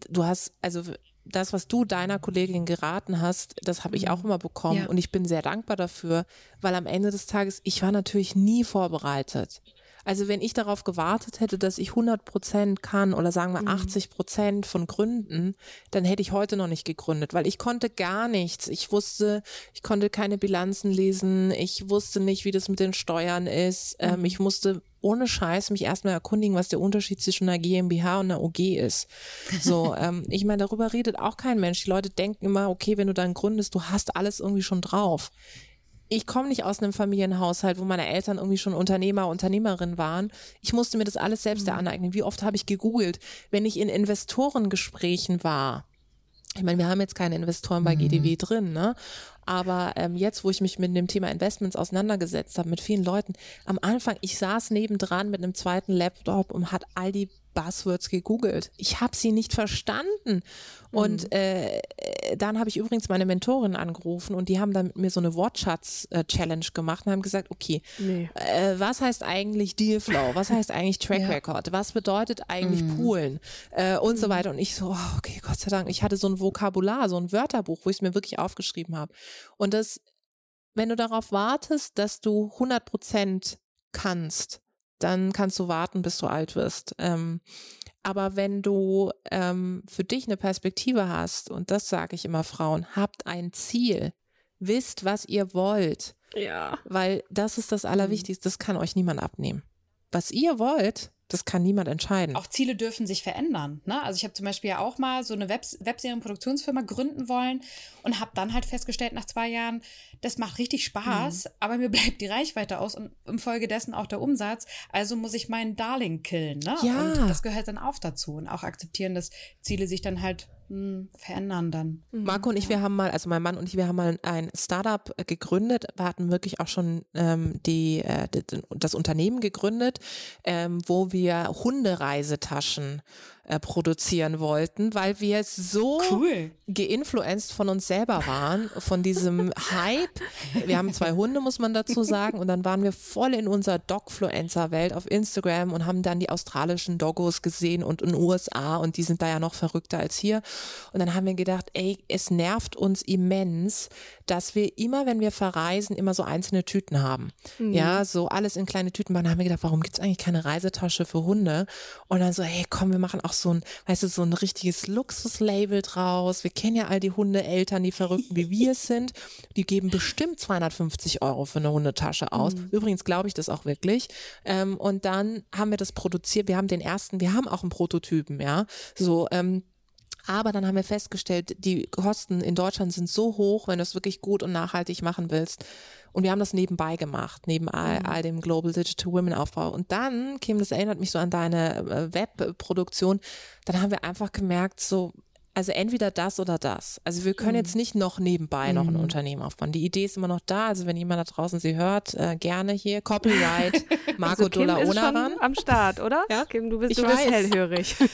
du hast, also das, was du deiner Kollegin geraten hast, das habe ich auch immer bekommen Ja. und ich bin sehr dankbar dafür, weil am Ende des Tages, ich war natürlich nie vorbereitet. Also wenn ich darauf gewartet hätte, dass ich 100 Prozent kann oder sagen wir 80 Prozent von Gründen, dann hätte ich heute noch nicht gegründet, weil ich konnte gar nichts. Ich wusste, ich konnte keine Bilanzen lesen, ich wusste nicht, wie das mit den Steuern ist. Ähm, ich musste ohne Scheiß mich erstmal erkundigen, was der Unterschied zwischen einer GmbH und einer OG ist. So, ähm, ich meine, darüber redet auch kein Mensch. Die Leute denken immer, okay, wenn du dann gründest, du hast alles irgendwie schon drauf. Ich komme nicht aus einem Familienhaushalt, wo meine Eltern irgendwie schon Unternehmer, Unternehmerin waren. Ich musste mir das alles selbst aneignen. Wie oft habe ich gegoogelt, wenn ich in Investorengesprächen war? Ich meine, wir haben jetzt keine Investoren bei GDW drin, ne? Aber ähm, jetzt, wo ich mich mit dem Thema Investments auseinandergesetzt habe, mit vielen Leuten, am Anfang, ich saß nebendran mit einem zweiten Laptop und hat all die Buzzwords gegoogelt. Ich habe sie nicht verstanden. Und äh, dann habe ich übrigens meine Mentorin angerufen und die haben dann mit mir so eine Wortschatz-Challenge gemacht und haben gesagt, okay, Nee. äh, was heißt eigentlich Dealflow? Was heißt eigentlich Track Ja. Record? Was bedeutet eigentlich Poolen? Äh, und so weiter. Und ich so, oh, okay, Gott sei Dank, ich hatte so ein Vokabular, so ein Wörterbuch, wo ich es mir wirklich aufgeschrieben habe. Und das, wenn du darauf wartest, dass du 100 Prozent kannst, dann kannst du warten, bis du alt wirst. Ähm, aber wenn du ähm, für dich eine Perspektive hast, und das sage ich immer Frauen, habt ein Ziel, wisst, was ihr wollt, Ja. weil das ist das Allerwichtigste, das kann euch niemand abnehmen. Was ihr wollt, das kann niemand entscheiden. Auch Ziele dürfen sich verändern. Ne? Also ich habe zum Beispiel ja auch mal so eine Web Webserienproduktionsfirma gründen wollen und habe dann halt festgestellt nach zwei Jahren, das macht richtig Spaß, aber mir bleibt die Reichweite aus und infolgedessen auch der Umsatz. Also muss ich meinen Darling killen. Ne? Ja. Und das gehört dann auch dazu und auch akzeptieren, dass Ziele sich dann halt mh, verändern dann. Marco und ich, wir haben mal, also mein Mann und ich, wir haben mal ein Startup gegründet. Wir hatten wirklich auch schon ähm, die, äh, das Unternehmen gegründet, ähm, wo wir Hundereisetaschen äh, produzieren wollten, weil wir so Cool. geinfluenced von uns selber waren, von diesem Hype. Wir haben zwei Hunde, muss man dazu sagen, und dann waren wir voll in unserer Dogfluencer-Welt auf Instagram und haben dann die australischen Doggos gesehen und in den USA und die sind da ja noch verrückter als hier. Und dann haben wir gedacht, ey, es nervt uns immens, dass wir immer, wenn wir verreisen, immer so einzelne Tüten haben. Ja, so alles in kleine Tüten. Dann haben wir gedacht, warum gibt's eigentlich keine Reisetasche für Hunde? Und dann so, hey, komm, wir machen auch so ein, weißt du, so ein richtiges Luxuslabel draus. Wir kennen ja all die Hundeeltern, die Verrückten, wie wir es sind. Die geben bestimmt 250 Euro für eine Hundetasche aus. Übrigens glaube ich das auch wirklich. Ähm, und dann haben wir das produziert. Wir haben den ersten, wir haben auch einen Prototypen, ja. So, ähm, Aber dann haben wir festgestellt, die Kosten in Deutschland sind so hoch, wenn du es wirklich gut und nachhaltig machen willst. Und wir haben das nebenbei gemacht, neben all, Mhm. all dem Global Digital Women Aufbau. Und dann, Kim, das erinnert mich so an deine äh, Webproduktion, dann haben wir einfach gemerkt, so, also entweder das oder das. Also wir Mhm. können jetzt nicht noch nebenbei noch ein Unternehmen aufbauen. Die Idee ist immer noch da. Also wenn jemand da draußen sie hört, äh, gerne hier. Copyright, Marco Also Kim Dola ist schon am Start, oder? Ja, Kim, du bist, ich du bist hellhörig.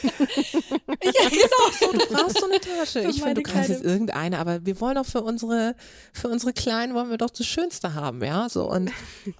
Ja, genau. So, du brauchst so eine Tasche. Für Ich finde, du kannst jetzt irgendeine, aber wir wollen doch für unsere, für unsere Kleinen wollen wir doch das Schönste haben, ja, so und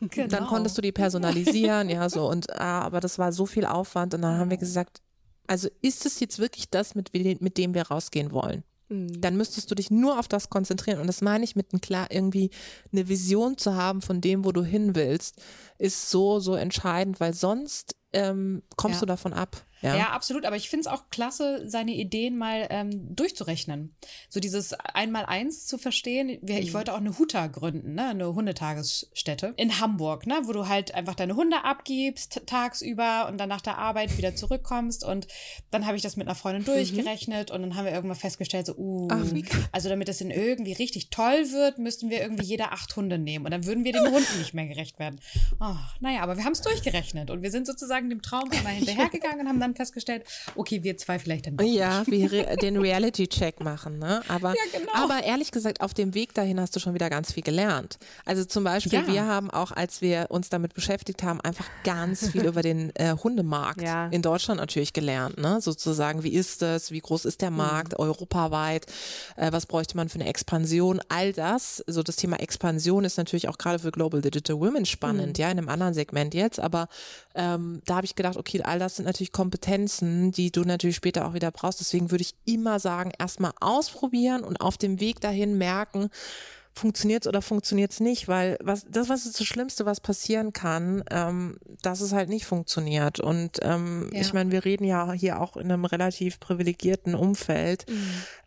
dann Genau. konntest du die personalisieren, ja, so und ah, aber das war so viel Aufwand und dann haben wir gesagt, also ist es jetzt wirklich das, mit, mit dem wir rausgehen wollen? Mhm. Dann müsstest du dich nur auf das konzentrieren und das meine ich mit ein klar irgendwie eine Vision zu haben von dem, wo du hin willst, ist so so entscheidend, weil sonst ähm, kommst Ja. du davon ab. Ja, Ja, absolut. Aber ich finde es auch klasse, seine Ideen mal ähm, durchzurechnen. So dieses Einmal-Eins zu verstehen. Ich wollte auch eine Huta gründen, ne? eine Hundetagesstätte in Hamburg, ne? wo du halt einfach deine Hunde abgibst tagsüber und dann nach der Arbeit wieder zurückkommst. Und dann habe ich das mit einer Freundin durchgerechnet und dann haben wir irgendwann festgestellt, so, uh, Ach, also damit es dann irgendwie richtig toll wird, müssten wir irgendwie jeder acht Hunde nehmen und dann würden wir den Hunden nicht mehr gerecht werden. Oh, naja, aber wir haben es durchgerechnet und wir sind sozusagen dem Traum immer hinterhergegangen und haben dann festgestellt, okay, wir zwei vielleicht dann Ja, wie re den Reality-Check machen, ne? Aber, Ja, genau. aber ehrlich gesagt, auf dem Weg dahin hast du schon wieder ganz viel gelernt. Also zum Beispiel, Ja. wir haben auch, als wir uns damit beschäftigt haben, einfach ganz viel über den äh, Hundemarkt Ja. in Deutschland natürlich gelernt, ne? Sozusagen, wie ist das, wie groß ist der Markt europaweit, äh, was bräuchte man für eine Expansion, all das. So das Thema Expansion ist natürlich auch gerade für Global Digital Women spannend, ja, in einem anderen Segment jetzt, aber ähm, da habe ich gedacht, okay, all das sind natürlich Kompetenzen, die du natürlich später auch wieder brauchst. Deswegen würde ich immer sagen, erstmal ausprobieren und auf dem Weg dahin merken, funktioniert's oder funktioniert's nicht, weil was das was ist das Schlimmste, was passieren kann, ähm, dass es halt nicht funktioniert. Und ähm, Ja. ich meine, wir reden ja hier auch in einem relativ privilegierten Umfeld.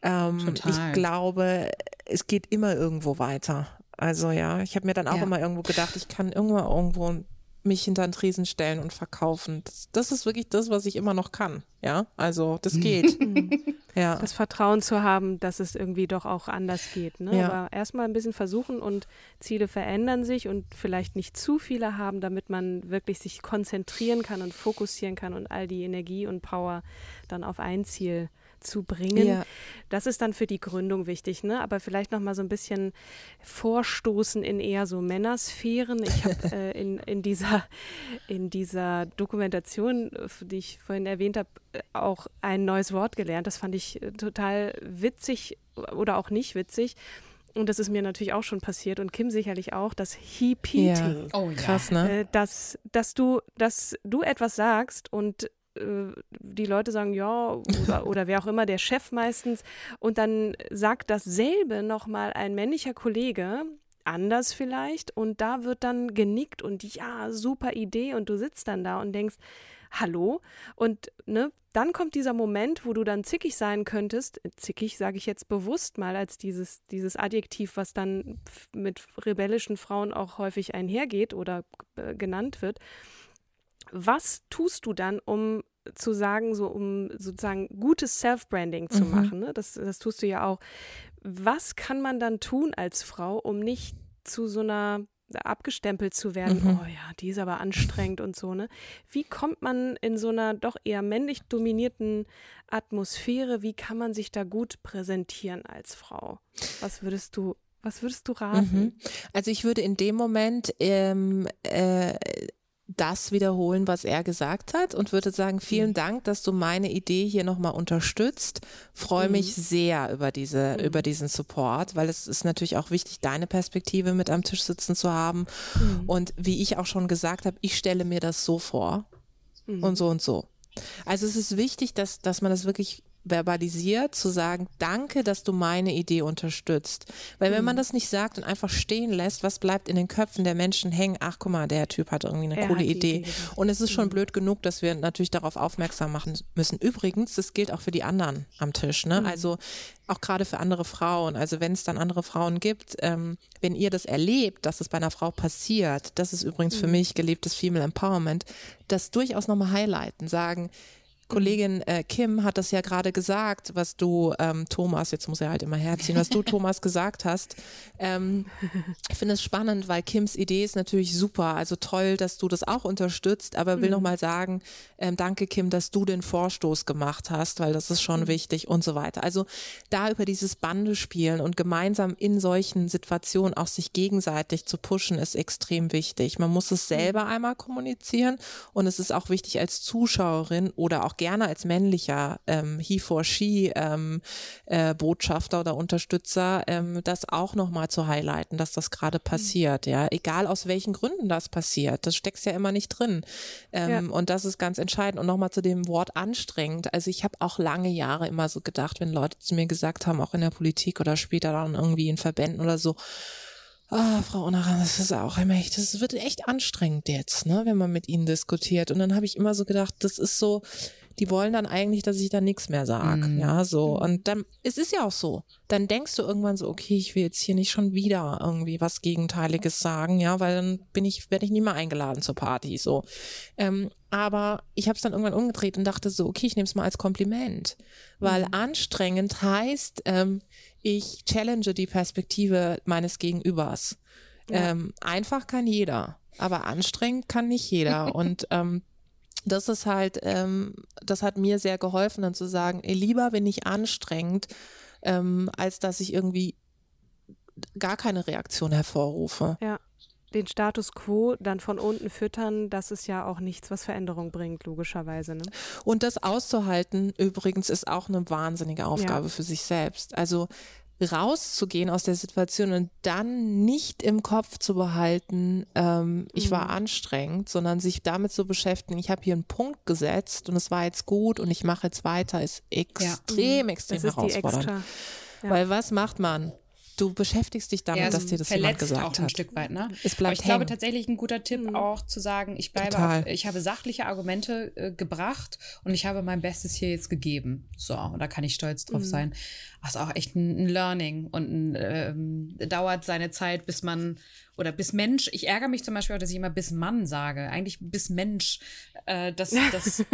Ähm, Total. ich glaube, es geht immer irgendwo weiter. Also ja, ich habe mir dann auch Ja. immer irgendwo gedacht, ich kann irgendwo irgendwo mich hinter den Tresen stellen und verkaufen. Das, das ist wirklich das, was ich immer noch kann. Ja, also das geht. ja. Das Vertrauen zu haben, dass es irgendwie doch auch anders geht. Ne? Ja. Aber erstmal ein bisschen versuchen und Ziele verändern sich und vielleicht nicht zu viele haben, damit man wirklich sich konzentrieren kann und fokussieren kann und all die Energie und Power dann auf ein Ziel zu bringen. Ja. Das ist dann für die Gründung wichtig, ne? Aber vielleicht noch mal so ein bisschen vorstoßen in eher so Männersphären. Ich habe äh, in, in dieser in dieser Dokumentation, die ich vorhin erwähnt habe, auch ein neues Wort gelernt. Das fand ich äh, total witzig oder auch nicht witzig. Und das ist mir natürlich auch schon passiert und Kim sicherlich auch, das Hepeating. Oh ja. Krass, ne? Äh, dass, dass du, dass du etwas sagst und die Leute sagen ja oder, oder wer auch immer, der Chef meistens, und dann sagt dasselbe nochmal ein männlicher Kollege, anders vielleicht, und da wird dann genickt und ja, super Idee, und du sitzt dann da und denkst, hallo, und ne, dann kommt dieser Moment, wo du dann zickig sein könntest, zickig sage ich jetzt bewusst mal als dieses, dieses Adjektiv, was dann mit rebellischen Frauen auch häufig einhergeht oder äh, genannt wird. Was tust du dann, um zu sagen, so um sozusagen gutes Self-Branding zu Mhm. machen? Ne? Das, das tust du ja auch. Was kann man dann tun als Frau, um nicht zu so einer abgestempelt zu werden, Mhm. oh ja, die ist aber anstrengend und so, ne? Wie kommt man in so einer doch eher männlich dominierten Atmosphäre, wie kann man sich da gut präsentieren als Frau? Was würdest du, was würdest du raten? Mhm. Also ich würde in dem Moment ähm, äh, das wiederholen, was er gesagt hat und würde sagen, vielen Dank, dass du meine Idee hier nochmal unterstützt. Freue mich sehr über diese, über diesen Support, weil es ist natürlich auch wichtig, deine Perspektive mit am Tisch sitzen zu haben. Und wie ich auch schon gesagt habe, ich stelle mir das so vor und so und so. Also es ist wichtig, dass, dass man das wirklich verbalisiert, zu sagen, danke, dass du meine Idee unterstützt. Weil wenn man das nicht sagt und einfach stehen lässt, was bleibt in den Köpfen der Menschen hängen? Ach, guck mal, der Typ hat irgendwie eine Er coole Idee. Idee. Und es ist schon blöd genug, dass wir natürlich darauf aufmerksam machen müssen. Übrigens, das gilt auch für die anderen am Tisch. Ne? Also auch gerade für andere Frauen. Also wenn es dann andere Frauen gibt, ähm, wenn ihr das erlebt, dass es bei einer Frau passiert, das ist übrigens für mich gelebtes Female Empowerment, das durchaus nochmal highlighten, sagen, Kollegin äh, Kim hat das ja gerade gesagt, was du, ähm, Thomas, jetzt muss er halt immer herziehen, was du, Thomas, gesagt hast. Ähm, ich finde es spannend, weil Kims Idee ist natürlich super. Also toll, dass du das auch unterstützt, aber will mhm. nochmal sagen, ähm, danke Kim, dass du den Vorstoß gemacht hast, weil das ist schon mhm. wichtig und so weiter. Also da über dieses Bande spielen und gemeinsam in solchen Situationen auch sich gegenseitig zu pushen, ist extrem wichtig. Man muss es selber mhm. einmal kommunizieren und es ist auch wichtig als Zuschauerin oder auch gerne als männlicher ähm, He for She ähm, äh, Botschafter oder Unterstützer, ähm, das auch nochmal zu highlighten, dass das gerade mhm. passiert, ja, egal aus welchen Gründen das passiert, das steckst ja immer nicht drin ähm, ja. und das ist ganz entscheidend und nochmal zu dem Wort anstrengend, also ich habe auch lange Jahre immer so gedacht, wenn Leute zu mir gesagt haben, auch in der Politik oder später dann irgendwie in Verbänden oder so, Ah, Frau Unaran, das ist auch immer echt, das wird echt anstrengend jetzt, ne, wenn man mit ihnen diskutiert. Und dann habe ich immer so gedacht, das ist so, die wollen dann eigentlich, dass ich da nichts mehr sage. Mm. Ja, so. Und dann, es ist ja auch so. Dann denkst du irgendwann so, okay, ich will jetzt hier nicht schon wieder irgendwie was Gegenteiliges sagen, ja, weil dann bin ich, werde ich nie mehr eingeladen zur Party. So. Ähm, aber ich habe es dann irgendwann umgedreht und dachte so, okay, ich nehme es mal als Kompliment. Weil mm. anstrengend heißt, ähm, ich challenge die Perspektive meines Gegenübers. Ja. Ähm, einfach kann jeder, aber anstrengend kann nicht jeder. Und ähm, das ist halt, ähm, das hat mir sehr geholfen, dann zu sagen, ey, lieber bin ich anstrengend, ähm, als dass ich irgendwie gar keine Reaktion hervorrufe. Ja den Status quo dann von unten füttern, das ist ja auch nichts, was Veränderung bringt, logischerweise. Ne? Und das auszuhalten, übrigens, ist auch eine wahnsinnige Aufgabe ja. für sich selbst. Also rauszugehen aus der Situation und dann nicht im Kopf zu behalten, ähm, ich war mhm. anstrengend, sondern sich damit zu beschäftigen, ich habe hier einen Punkt gesetzt und es war jetzt gut und ich mache jetzt weiter, ist extrem, ja. extrem das herausfordernd. Extra, ja. Weil was macht man? Du beschäftigst dich damit, ja, dass dir das jemand gesagt auch ein hat. Stück weit, ne? Es bleibt Aber ich hängen. glaube tatsächlich ein guter Tipp mhm. auch zu sagen, ich bleibe auf, ich habe sachliche Argumente äh, gebracht und ich habe mein Bestes hier jetzt gegeben. So, und da kann ich stolz drauf mhm. sein. Das ist auch echt ein, ein Learning und ein, ähm, dauert seine Zeit, bis man oder bis Mensch, ich ärgere mich zum Beispiel auch, dass ich immer bis Mann sage. Eigentlich bis Mensch, äh, dass das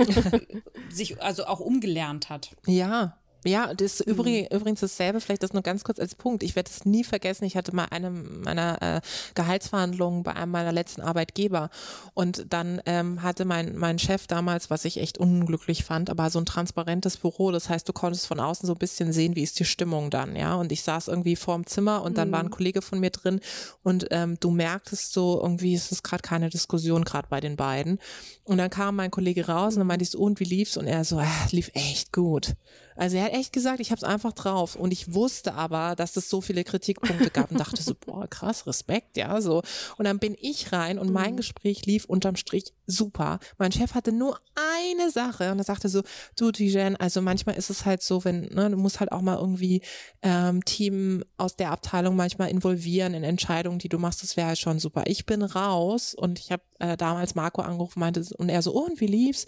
sich also auch umgelernt hat. Ja, ja, das ist mhm. übrigens dasselbe, vielleicht das nur ganz kurz als Punkt. Ich werde es nie vergessen. Ich hatte mal eine meiner äh, Gehaltsverhandlungen bei einem meiner letzten Arbeitgeber und dann ähm, hatte mein, mein Chef damals, was ich echt unglücklich fand, aber so ein transparentes Büro. Das heißt, du konntest von außen so ein bisschen sehen, wie ist die Stimmung dann, ja. Und ich saß irgendwie vorm Zimmer und dann mhm. war ein mhm. Kollege von mir drin und ähm, du merktest so, irgendwie ist es gerade keine Diskussion gerade bei den beiden. Und dann kam mein Kollege raus und dann meinte ich so, und wie lief's? Und er so, ah, lief echt gut. Also er hat echt gesagt, ich habe es einfach drauf. Und ich wusste aber, dass es so viele Kritikpunkte gab und dachte so, boah, krass, Respekt, ja, so. Und dann bin ich rein und mein mhm. Gespräch lief unterm Strich super. Mein Chef hatte nur eine Sache und er sagte so, du Tijen, also manchmal ist es halt so, wenn, ne, du musst halt auch mal irgendwie ähm, Team aus der Abteilung manchmal involvieren in Entscheidungen, die du machst, das wäre halt schon super. Ich bin raus und ich habe äh, damals Marco angerufen, meinte, und er so, oh, und wie lief's?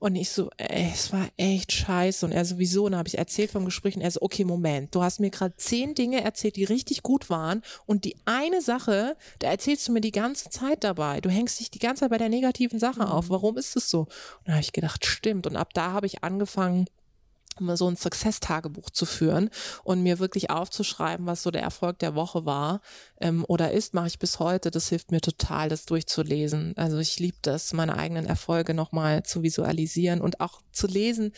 Und ich so, ey, es war echt scheiße. Und er sowieso, und dann habe ich erzählt vom Gespräch und er so, okay, Moment, du hast mir gerade zehn Dinge erzählt, die richtig gut waren. Und die eine Sache, da erzählst du mir die ganze Zeit dabei. Du hängst dich die ganze Zeit bei der negativen Sache mhm. auf. Warum ist es so? Und dann habe ich gedacht, stimmt. Und ab da habe ich angefangen, so ein Success-Tagebuch zu führen und mir wirklich aufzuschreiben, was so der Erfolg der Woche war ähm, oder ist, mache ich bis heute. Das hilft mir total, das durchzulesen. Also ich liebe das, meine eigenen Erfolge nochmal zu visualisieren und auch zu lesen,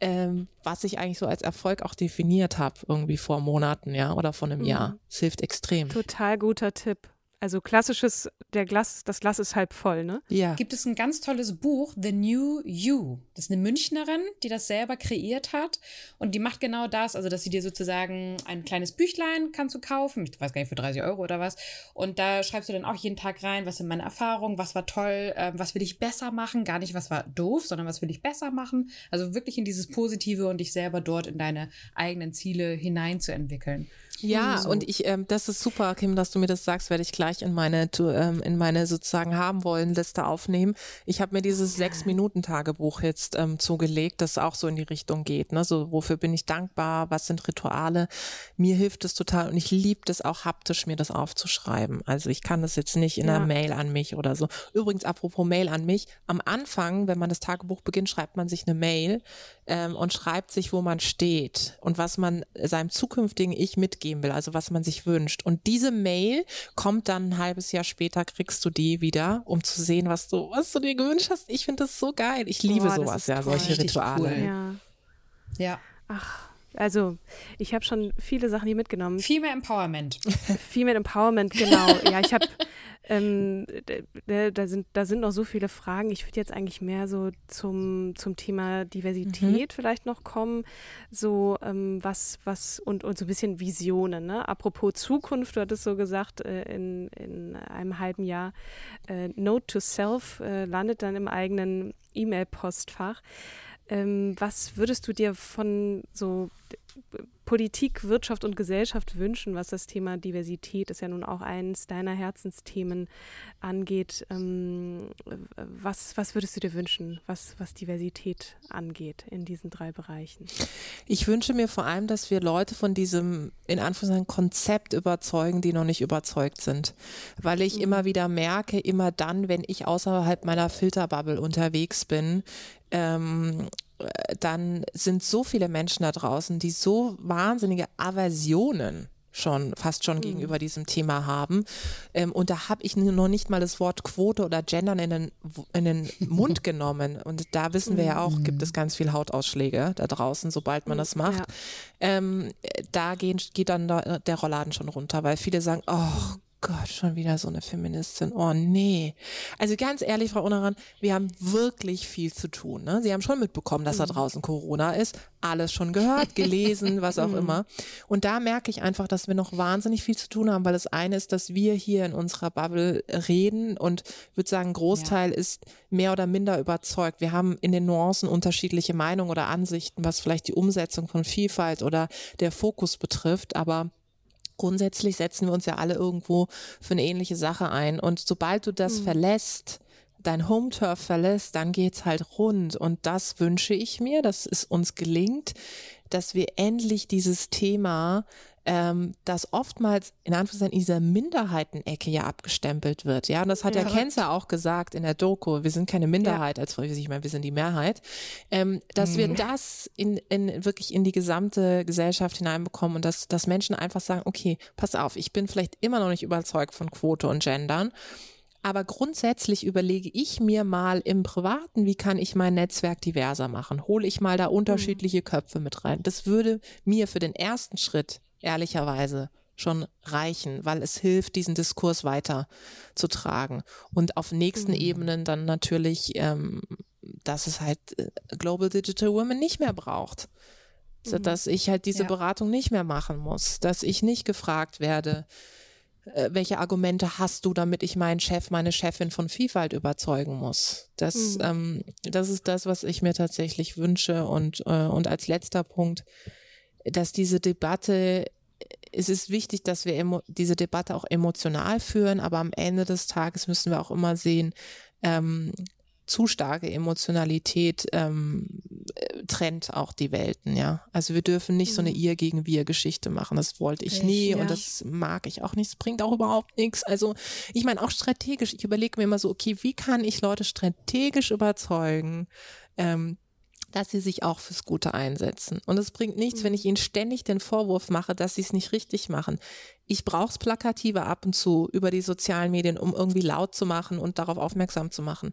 ähm, was ich eigentlich so als Erfolg auch definiert habe, irgendwie vor Monaten, ja, oder vor einem mhm. Jahr. Es hilft extrem. Total guter Tipp. Also klassisches, der Glas, das Glas ist halb voll, ne? Ja. Gibt es ein ganz tolles Buch, The New You. Das ist eine Münchnerin, die das selber kreiert hat. Und die macht genau das, also dass sie dir sozusagen ein kleines Büchlein kannst du kaufen, ich weiß gar nicht, für 30 Euro oder was. Und da schreibst du dann auch jeden Tag rein, was sind meine Erfahrungen, was war toll, äh, was will ich besser machen, gar nicht, was war doof, sondern was will ich besser machen. Also wirklich in dieses Positive und dich selber dort in deine eigenen Ziele hineinzuentwickeln. Ja, So. und ich, ähm, das ist super, Kim, dass du mir das sagst, werde ich gleich in meine, ähm, in meine sozusagen haben wollen Liste aufnehmen. Ich habe mir dieses Sechs-Minuten-Tagebuch jetzt ähm, zugelegt, das auch so in die Richtung geht. Ne? So, wofür bin ich dankbar? Was sind Rituale? Mir hilft es total und ich liebe das auch haptisch, mir das aufzuschreiben. Also ich kann das jetzt nicht in Ja. einer Mail an mich oder so. Übrigens, apropos Mail an mich, am Anfang, wenn man das Tagebuch beginnt, schreibt man sich eine Mail ähm, und schreibt sich, wo man steht und was man seinem zukünftigen Ich mitgeben will, also was man sich wünscht. Und diese Mail kommt dann ein halbes Jahr später, kriegst du die wieder, um zu sehen, was du, was du dir gewünscht hast. Ich finde das so geil. Ich liebe Boah, sowas, ja, solche Rituale. cool. Ja. Ja. Ach, also ich habe schon viele Sachen hier mitgenommen. Viel mehr Empowerment. Female Empowerment, genau. Ja, ich habe, ähm, da sind, da sind noch so viele Fragen. Ich würde jetzt eigentlich mehr so zum, zum Thema Diversität vielleicht noch kommen. So, ähm, was, was, und, und so ein bisschen Visionen, ne? Apropos Zukunft, du hattest so gesagt, äh, in, in einem halben Jahr, äh, Note to Self äh, landet dann im eigenen E-Mail-Postfach. Ähm, was würdest du dir von so Politik, Wirtschaft und Gesellschaft wünschen, was das Thema Diversität ist ja nun auch eines deiner Herzensthemen angeht. Ähm, was, was würdest du dir wünschen, was, was Diversität angeht in diesen drei Bereichen? Ich wünsche mir vor allem, dass wir Leute von diesem, in Anführungszeichen, Konzept überzeugen, die noch nicht überzeugt sind. Weil ich immer wieder merke, immer dann, wenn ich außerhalb meiner Filterbubble unterwegs bin, ähm, äh, dann sind so viele Menschen da draußen, die so wahnsinnige Aversionen schon fast schon gegenüber diesem Thema haben. Ähm, und da habe ich noch nicht mal das Wort Quote oder Gendern in den, in den Mund genommen. Und da wissen wir ja auch, gibt es ganz viel Hautausschläge da draußen, sobald man das macht. Ja. Ähm, da gehen, geht dann der, der Rollladen schon runter, weil viele sagen, oh Gott, schon wieder so eine Feministin. Oh nee. Also ganz ehrlich, Frau Unaran, wir haben wirklich viel zu tun. Ne? Sie haben schon mitbekommen, dass da draußen Corona ist. Alles schon gehört, gelesen, was auch immer. Und da merke ich einfach, dass wir noch wahnsinnig viel zu tun haben, weil das eine ist, dass wir hier in unserer Bubble reden und würde sagen, ein Großteil ist mehr oder minder überzeugt. Wir haben in den Nuancen unterschiedliche Meinungen oder Ansichten, was vielleicht die Umsetzung von Vielfalt oder der Fokus betrifft, aber grundsätzlich setzen wir uns ja alle irgendwo für eine ähnliche Sache ein. Und sobald du das verlässt, dein Home-Turf verlässt, dann geht's halt rund. Und das wünsche ich mir, dass es uns gelingt, dass wir endlich dieses Thema, ähm, das oftmals in Anführungszeichen in dieser Minderheitenecke ja abgestempelt wird. Ja, und das hat ja, Kenzer auch gesagt in der Doku. Wir sind keine Minderheit, als ich meine, wir sind die Mehrheit. Ähm, dass wir das in, in wirklich in die gesamte Gesellschaft hineinbekommen und dass, dass Menschen einfach sagen, okay, pass auf, ich bin vielleicht immer noch nicht überzeugt von Quote und Gendern. Aber grundsätzlich überlege ich mir mal im Privaten, wie kann ich mein Netzwerk diverser machen? Hole ich mal da unterschiedliche Köpfe mit rein? Das würde mir für den ersten Schritt ehrlicherweise schon reichen, weil es hilft, diesen Diskurs weiter zu tragen. Und auf nächsten Ebenen dann natürlich, ähm, dass es halt äh, Global Digital Women nicht mehr braucht. So, dass ich halt diese Ja. Beratung nicht mehr machen muss, dass ich nicht gefragt werde, äh, welche Argumente hast du, damit ich meinen Chef, meine Chefin von Vielfalt überzeugen muss? Das, ähm, das ist das, was ich mir tatsächlich wünsche. Und, äh, und als letzter Punkt, dass diese Debatte, es ist wichtig, dass wir emo diese Debatte auch emotional führen, aber am Ende des Tages müssen wir auch immer sehen, ähm, zu starke Emotionalität ähm, äh, trennt auch die Welten, ja. Also wir dürfen nicht so eine ihr gegen wir Geschichte machen. Das wollte ich nie ja. und das mag ich auch nicht. Es bringt auch überhaupt nichts. Also ich meine auch strategisch. Ich überlege mir immer so, okay, wie kann ich Leute strategisch überzeugen, ähm, dass sie sich auch fürs Gute einsetzen. Und es bringt nichts, wenn ich ihnen ständig den Vorwurf mache, dass sie es nicht richtig machen. Ich brauche es plakative ab und zu über die sozialen Medien, um irgendwie laut zu machen und darauf aufmerksam zu machen.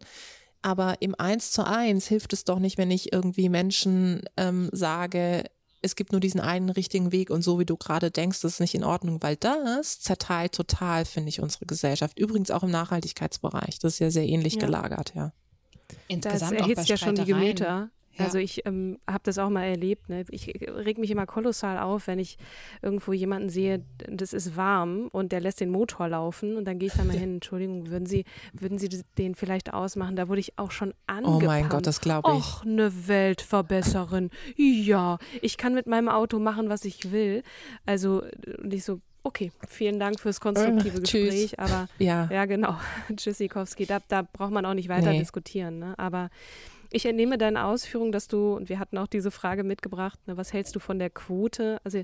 Aber im Eins zu eins hilft es doch nicht, wenn ich irgendwie Menschen ähm, sage, es gibt nur diesen einen richtigen Weg und so wie du gerade denkst, das ist nicht in Ordnung, weil das zerteilt total, finde ich, unsere Gesellschaft. Übrigens auch im Nachhaltigkeitsbereich. Das ist ja sehr ähnlich Ja. gelagert, ja. Das Insgesamt auch bei erhitzt ja schon die. Gemüter. Ja. Also ich ähm, habe das auch mal erlebt. Ne? Ich reg mich immer kolossal auf, wenn ich irgendwo jemanden sehe, das ist warm und der lässt den Motor laufen und dann gehe ich da mal hin, Entschuldigung, würden Sie, würden Sie den vielleicht ausmachen? Da wurde ich auch schon angepasst. Oh mein Gott, das glaube ich. Och, eine Weltverbesserin. Ja, ich kann mit meinem Auto machen, was ich will. Also nicht so, Okay, vielen Dank fürs konstruktive äh, Gespräch. Aber ja, ja genau. Tschüssikowski, da, da braucht man auch nicht weiter nee. diskutieren. Ne? Aber ich entnehme deine Ausführung, dass du, und wir hatten auch diese Frage mitgebracht, ne, was hältst du von der Quote? Also,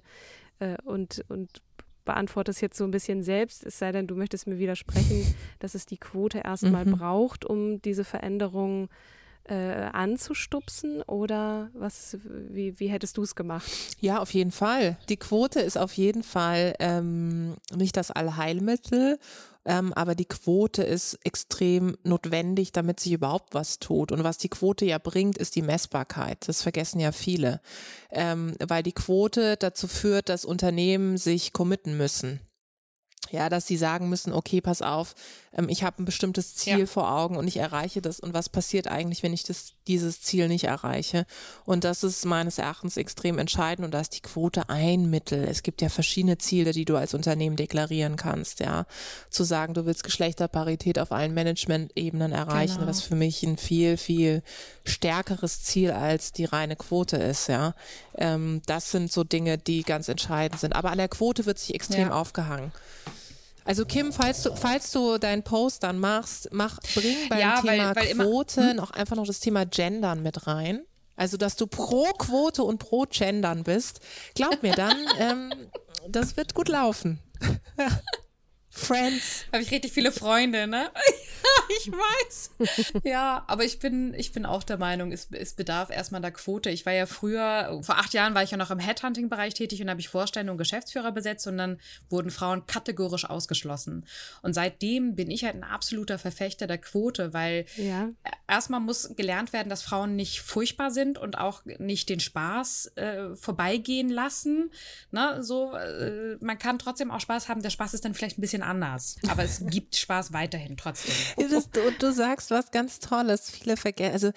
äh, und, und beantwortest jetzt so ein bisschen selbst, es sei denn, du möchtest mir widersprechen, dass es die Quote erstmal mhm. braucht, um diese Veränderung äh, anzustupsen oder was, wie, wie hättest du es gemacht? Ja, auf jeden Fall. Die Quote ist auf jeden Fall ähm, nicht das Allheilmittel ähm, aber die Quote ist extrem notwendig, damit sich überhaupt was tut. Und was die Quote ja bringt, ist die Messbarkeit. Das vergessen ja viele, ähm, weil die Quote dazu führt, dass Unternehmen sich committen müssen. Ja, dass sie sagen müssen, okay, pass auf, ähm, ich habe ein bestimmtes Ziel ja. vor Augen und ich erreiche das. Und was passiert eigentlich, wenn ich das, dieses Ziel nicht erreiche? Und das ist meines Erachtens extrem entscheidend und da ist die Quote ein Mittel. Es gibt ja verschiedene Ziele, die du als Unternehmen deklarieren kannst, ja. Zu sagen, du willst Geschlechterparität auf allen Management-Ebenen erreichen, genau. was für mich ein viel, viel stärkeres Ziel als die reine Quote ist, ja. Ähm, das sind so Dinge, die ganz entscheidend sind. Aber an der Quote wird sich extrem ja. aufgehangen. Also Kim, falls du, falls du deinen Post dann machst, mach, bring beim ja, Thema weil, weil Quote immer, hm? noch einfach noch das Thema Gendern mit rein. Also, dass du pro Quote und pro Gendern bist. Glaub mir dann, ähm, das wird gut laufen. Friends. Habe ich richtig viele Freunde, ne? ich weiß. Ja, aber ich bin, ich bin auch der Meinung, es, es bedarf erstmal der Quote. Ich war ja früher, vor acht Jahren war ich ja noch im Headhunting-Bereich tätig und habe ich Vorstände und Geschäftsführer besetzt und dann wurden Frauen kategorisch ausgeschlossen. Und seitdem bin ich halt ein absoluter Verfechter der Quote, weil ja. erstmal muss gelernt werden, dass Frauen nicht furchtbar sind und auch nicht den Spaß äh, vorbeigehen lassen. Ne? So, äh, man kann trotzdem auch Spaß haben. Der Spaß ist dann vielleicht ein bisschen anders. Aber es gibt Spaß weiterhin trotzdem. Das, du, du sagst was ganz Tolles. Viele vergessen, also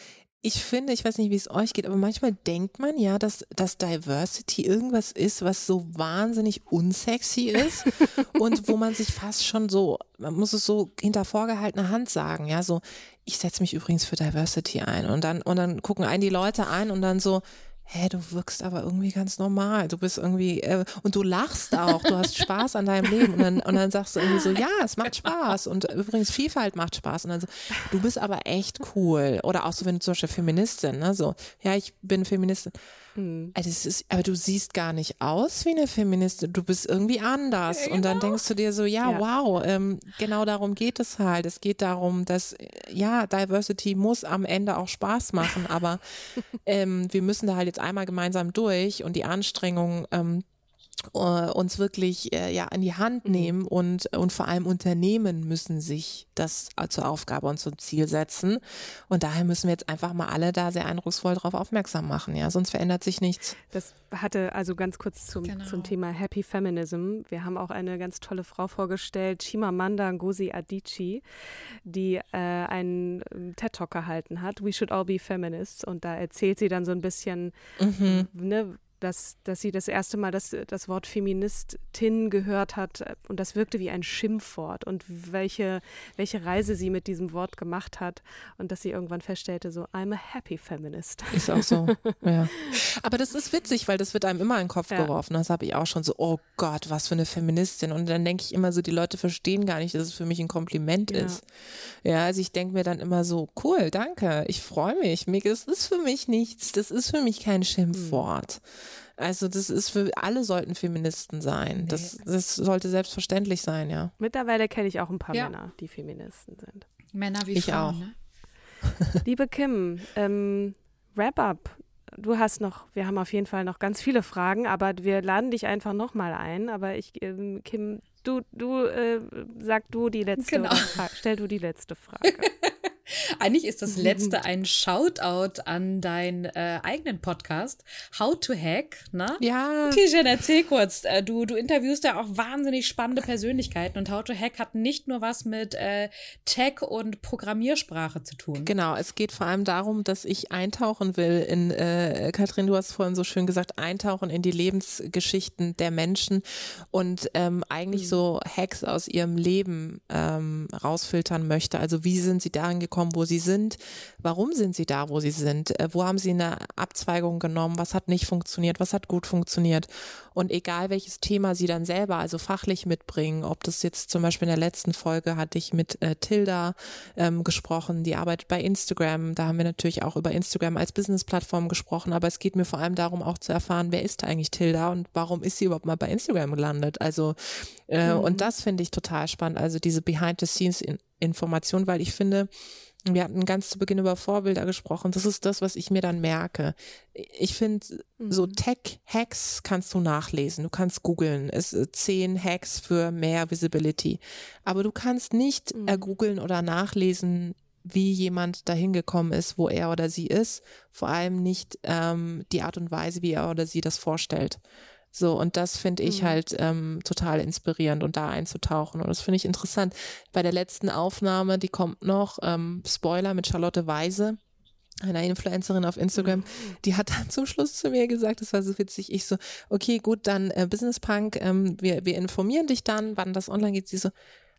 ich finde, ich weiß nicht, wie es euch geht, aber manchmal denkt man ja, dass, dass Diversity irgendwas ist, was so wahnsinnig unsexy ist und wo man sich fast schon so, man muss es so hinter vorgehaltener Hand sagen, ja, so, ich setze mich übrigens für Diversity ein und dann, und dann gucken einen die Leute ein und dann so, hä, du wirkst aber irgendwie ganz normal. Du bist irgendwie, äh, und du lachst auch, du hast Spaß an deinem Leben. Und dann, und dann sagst du irgendwie so, ja, es macht Spaß. Und übrigens, Vielfalt macht Spaß. Und dann so, du bist aber echt cool. Oder auch so, wenn du zum Beispiel Feministin, ne, so, ja, ich bin Feministin. Mhm. Also es ist, aber du siehst gar nicht aus wie eine Feministin. Du bist irgendwie anders. Genau. Und dann genau. denkst du dir so, ja, ja. wow, ähm, genau darum geht es halt. Es geht darum, dass, ja, Diversity muss am Ende auch Spaß machen, aber ähm, wir müssen da halt jetzt einmal gemeinsam durch und die Anstrengungen ähm, Uh, uns wirklich äh, ja an die Hand mhm. nehmen und und vor allem Unternehmen müssen sich das zur Aufgabe und zum Ziel setzen und daher müssen wir jetzt einfach mal alle da sehr eindrucksvoll darauf aufmerksam machen, ja, sonst verändert sich nichts. Das hatte also ganz kurz zum genau. zum Thema Happy Feminism. Wir haben auch eine ganz tolle Frau vorgestellt, Chimamanda Ngozi Adichie, die äh, einen TED Talk gehalten hat, We Should All Be Feminists und da erzählt sie dann so ein bisschen mhm. ne, dass, dass sie das erste Mal das, das Wort Feministin gehört hat äh, und das wirkte wie ein Schimpfwort und welche, welche Reise sie mit diesem Wort gemacht hat und dass sie irgendwann feststellte, so, I'm a happy feminist. Ist auch so, ja. Aber das ist witzig, weil das wird einem immer in den Kopf ja. geworfen. Das habe ich auch schon so, oh Gott, was für eine Feministin. Und dann denke ich immer so, die Leute verstehen gar nicht, dass es für mich ein Kompliment ja. ist. Ja, also ich denke mir dann immer so, cool, danke, ich freue mich. Das ist für mich nichts, das ist für mich kein Schimpfwort. Mhm. Also das ist für alle sollten Feministen sein. Das, das sollte selbstverständlich sein, ja. Mittlerweile kenne ich auch ein paar ja. Männer, die Feministen sind. Männer wie ich Frauen, auch. Ne? Liebe Kim, ähm, Wrap up. Du hast noch, wir haben auf jeden Fall noch ganz viele Fragen, aber wir laden dich einfach nochmal ein. Aber ich, ähm, Kim, du, du, äh, sag du die letzte, genau. stell du die letzte Frage. Eigentlich ist das letzte ein Shoutout an deinen äh, eigenen Podcast, How to Hack, ne? Ja. Tijen, erzähl kurz. Äh, du, du interviewst ja auch wahnsinnig spannende Persönlichkeiten und How to Hack hat nicht nur was mit äh, Tech und Programmiersprache zu tun. Genau, es geht vor allem darum, dass ich eintauchen will in, äh, Katrin, du hast vorhin so schön gesagt, eintauchen in die Lebensgeschichten der Menschen und ähm, eigentlich mhm. so Hacks aus ihrem Leben ähm, rausfiltern möchte. Also wie sind sie dahin gekommen, wo sie sind? Warum sind sie da, wo sie sind? Äh, wo haben sie eine Abzweigung genommen? Was hat nicht funktioniert? Was hat gut funktioniert? Und egal welches Thema sie dann selber, also fachlich mitbringen, ob das jetzt zum Beispiel in der letzten Folge hatte ich mit äh, Tilda ähm, gesprochen, die arbeitet bei Instagram. Da haben wir natürlich auch über Instagram als Business-Plattform gesprochen, aber es geht mir vor allem darum, auch zu erfahren, wer ist eigentlich Tilda und warum ist sie überhaupt mal bei Instagram gelandet? Also, äh, mhm. und das finde ich total spannend, also diese Behind-the-Scenes-Information, weil ich finde, wir hatten ganz zu Beginn über Vorbilder gesprochen. Das ist das, was ich mir dann merke. Ich finde, mhm. so Tech-Hacks kannst du nachlesen. Du kannst googeln. Es äh, zehn Hacks für mehr Visibility. Aber du kannst nicht mhm. ergoogeln oder nachlesen, wie jemand dahin gekommen ist, wo er oder sie ist. Vor allem nicht ähm, die Art und Weise, wie er oder sie das vorstellt. So, und das finde ich mhm. halt ähm, total inspirierend und da einzutauchen. Und das finde ich interessant. Bei der letzten Aufnahme, die kommt noch, ähm, Spoiler mit Charlotte Weise, einer Influencerin auf Instagram, mhm. die hat dann zum Schluss zu mir gesagt, das war so witzig, ich so, okay, gut, dann äh, Business Punk, ähm, wir, wir informieren dich dann, wann das online geht. Sie so,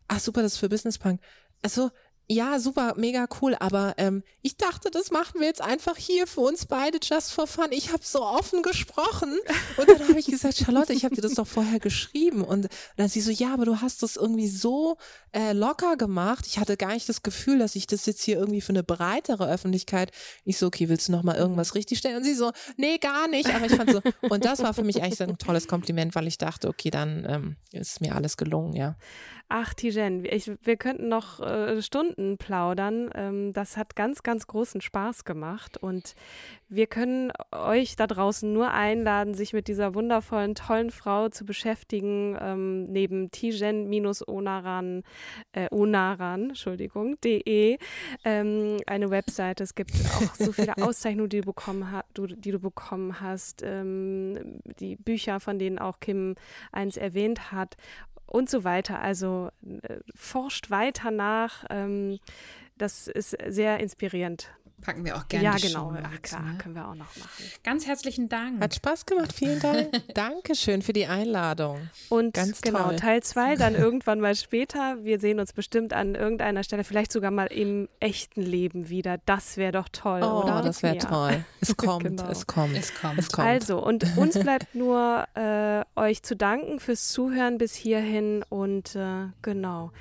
ah super, das ist für Business Punk. Also ja, super, mega cool. Aber ähm, ich dachte, das machen wir jetzt einfach hier für uns beide just for fun. Ich habe so offen gesprochen und dann habe ich gesagt, Charlotte, ich habe dir das doch vorher geschrieben. Und dann sie so, ja, aber du hast das irgendwie so äh, locker gemacht. Ich hatte gar nicht das Gefühl, dass ich das jetzt hier irgendwie für eine breitere Öffentlichkeit. Ich so, okay, willst du noch mal irgendwas richtig stellen? Und sie so, nee, gar nicht. Aber ich fand so, und das war für mich eigentlich ein tolles Kompliment, weil ich dachte, okay, dann ähm, ist mir alles gelungen, ja. Ach, Tijen, ich, wir könnten noch äh, Stunden plaudern. Ähm, das hat ganz, ganz großen Spaß gemacht. Und wir können euch da draußen nur einladen, sich mit dieser wundervollen, tollen Frau zu beschäftigen. Ähm, neben tijen-onaran, äh, onaran, Entschuldigung, de, ähm, eine Webseite. Es gibt auch so viele Auszeichnungen, die du bekommen, ha du, die du bekommen hast. Ähm, die Bücher, von denen auch Kim eins erwähnt hat und so weiter. Also äh, forscht weiter nach. Ähm, das ist sehr inspirierierend. Packen wir auch gerne. Ja, genau. Ach, klar, ne? können wir auch noch machen. Ganz herzlichen Dank. Hat Spaß gemacht. Vielen Dank. Dankeschön für die Einladung. Und Ganz genau, toll. Teil 2 dann irgendwann mal später. Wir sehen uns bestimmt an irgendeiner Stelle, vielleicht sogar mal im echten Leben wieder. Das wäre doch toll, oh, oder? das wäre ja. toll. Es kommt, genau. es kommt, es kommt. Es kommt. Also, und uns bleibt nur äh, euch zu danken fürs Zuhören bis hierhin und äh, genau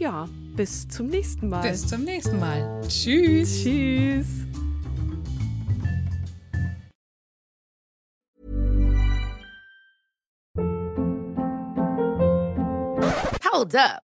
ja, bis zum nächsten Mal. Bis zum nächsten Mal. Tschüss. Tschüss. Hold up.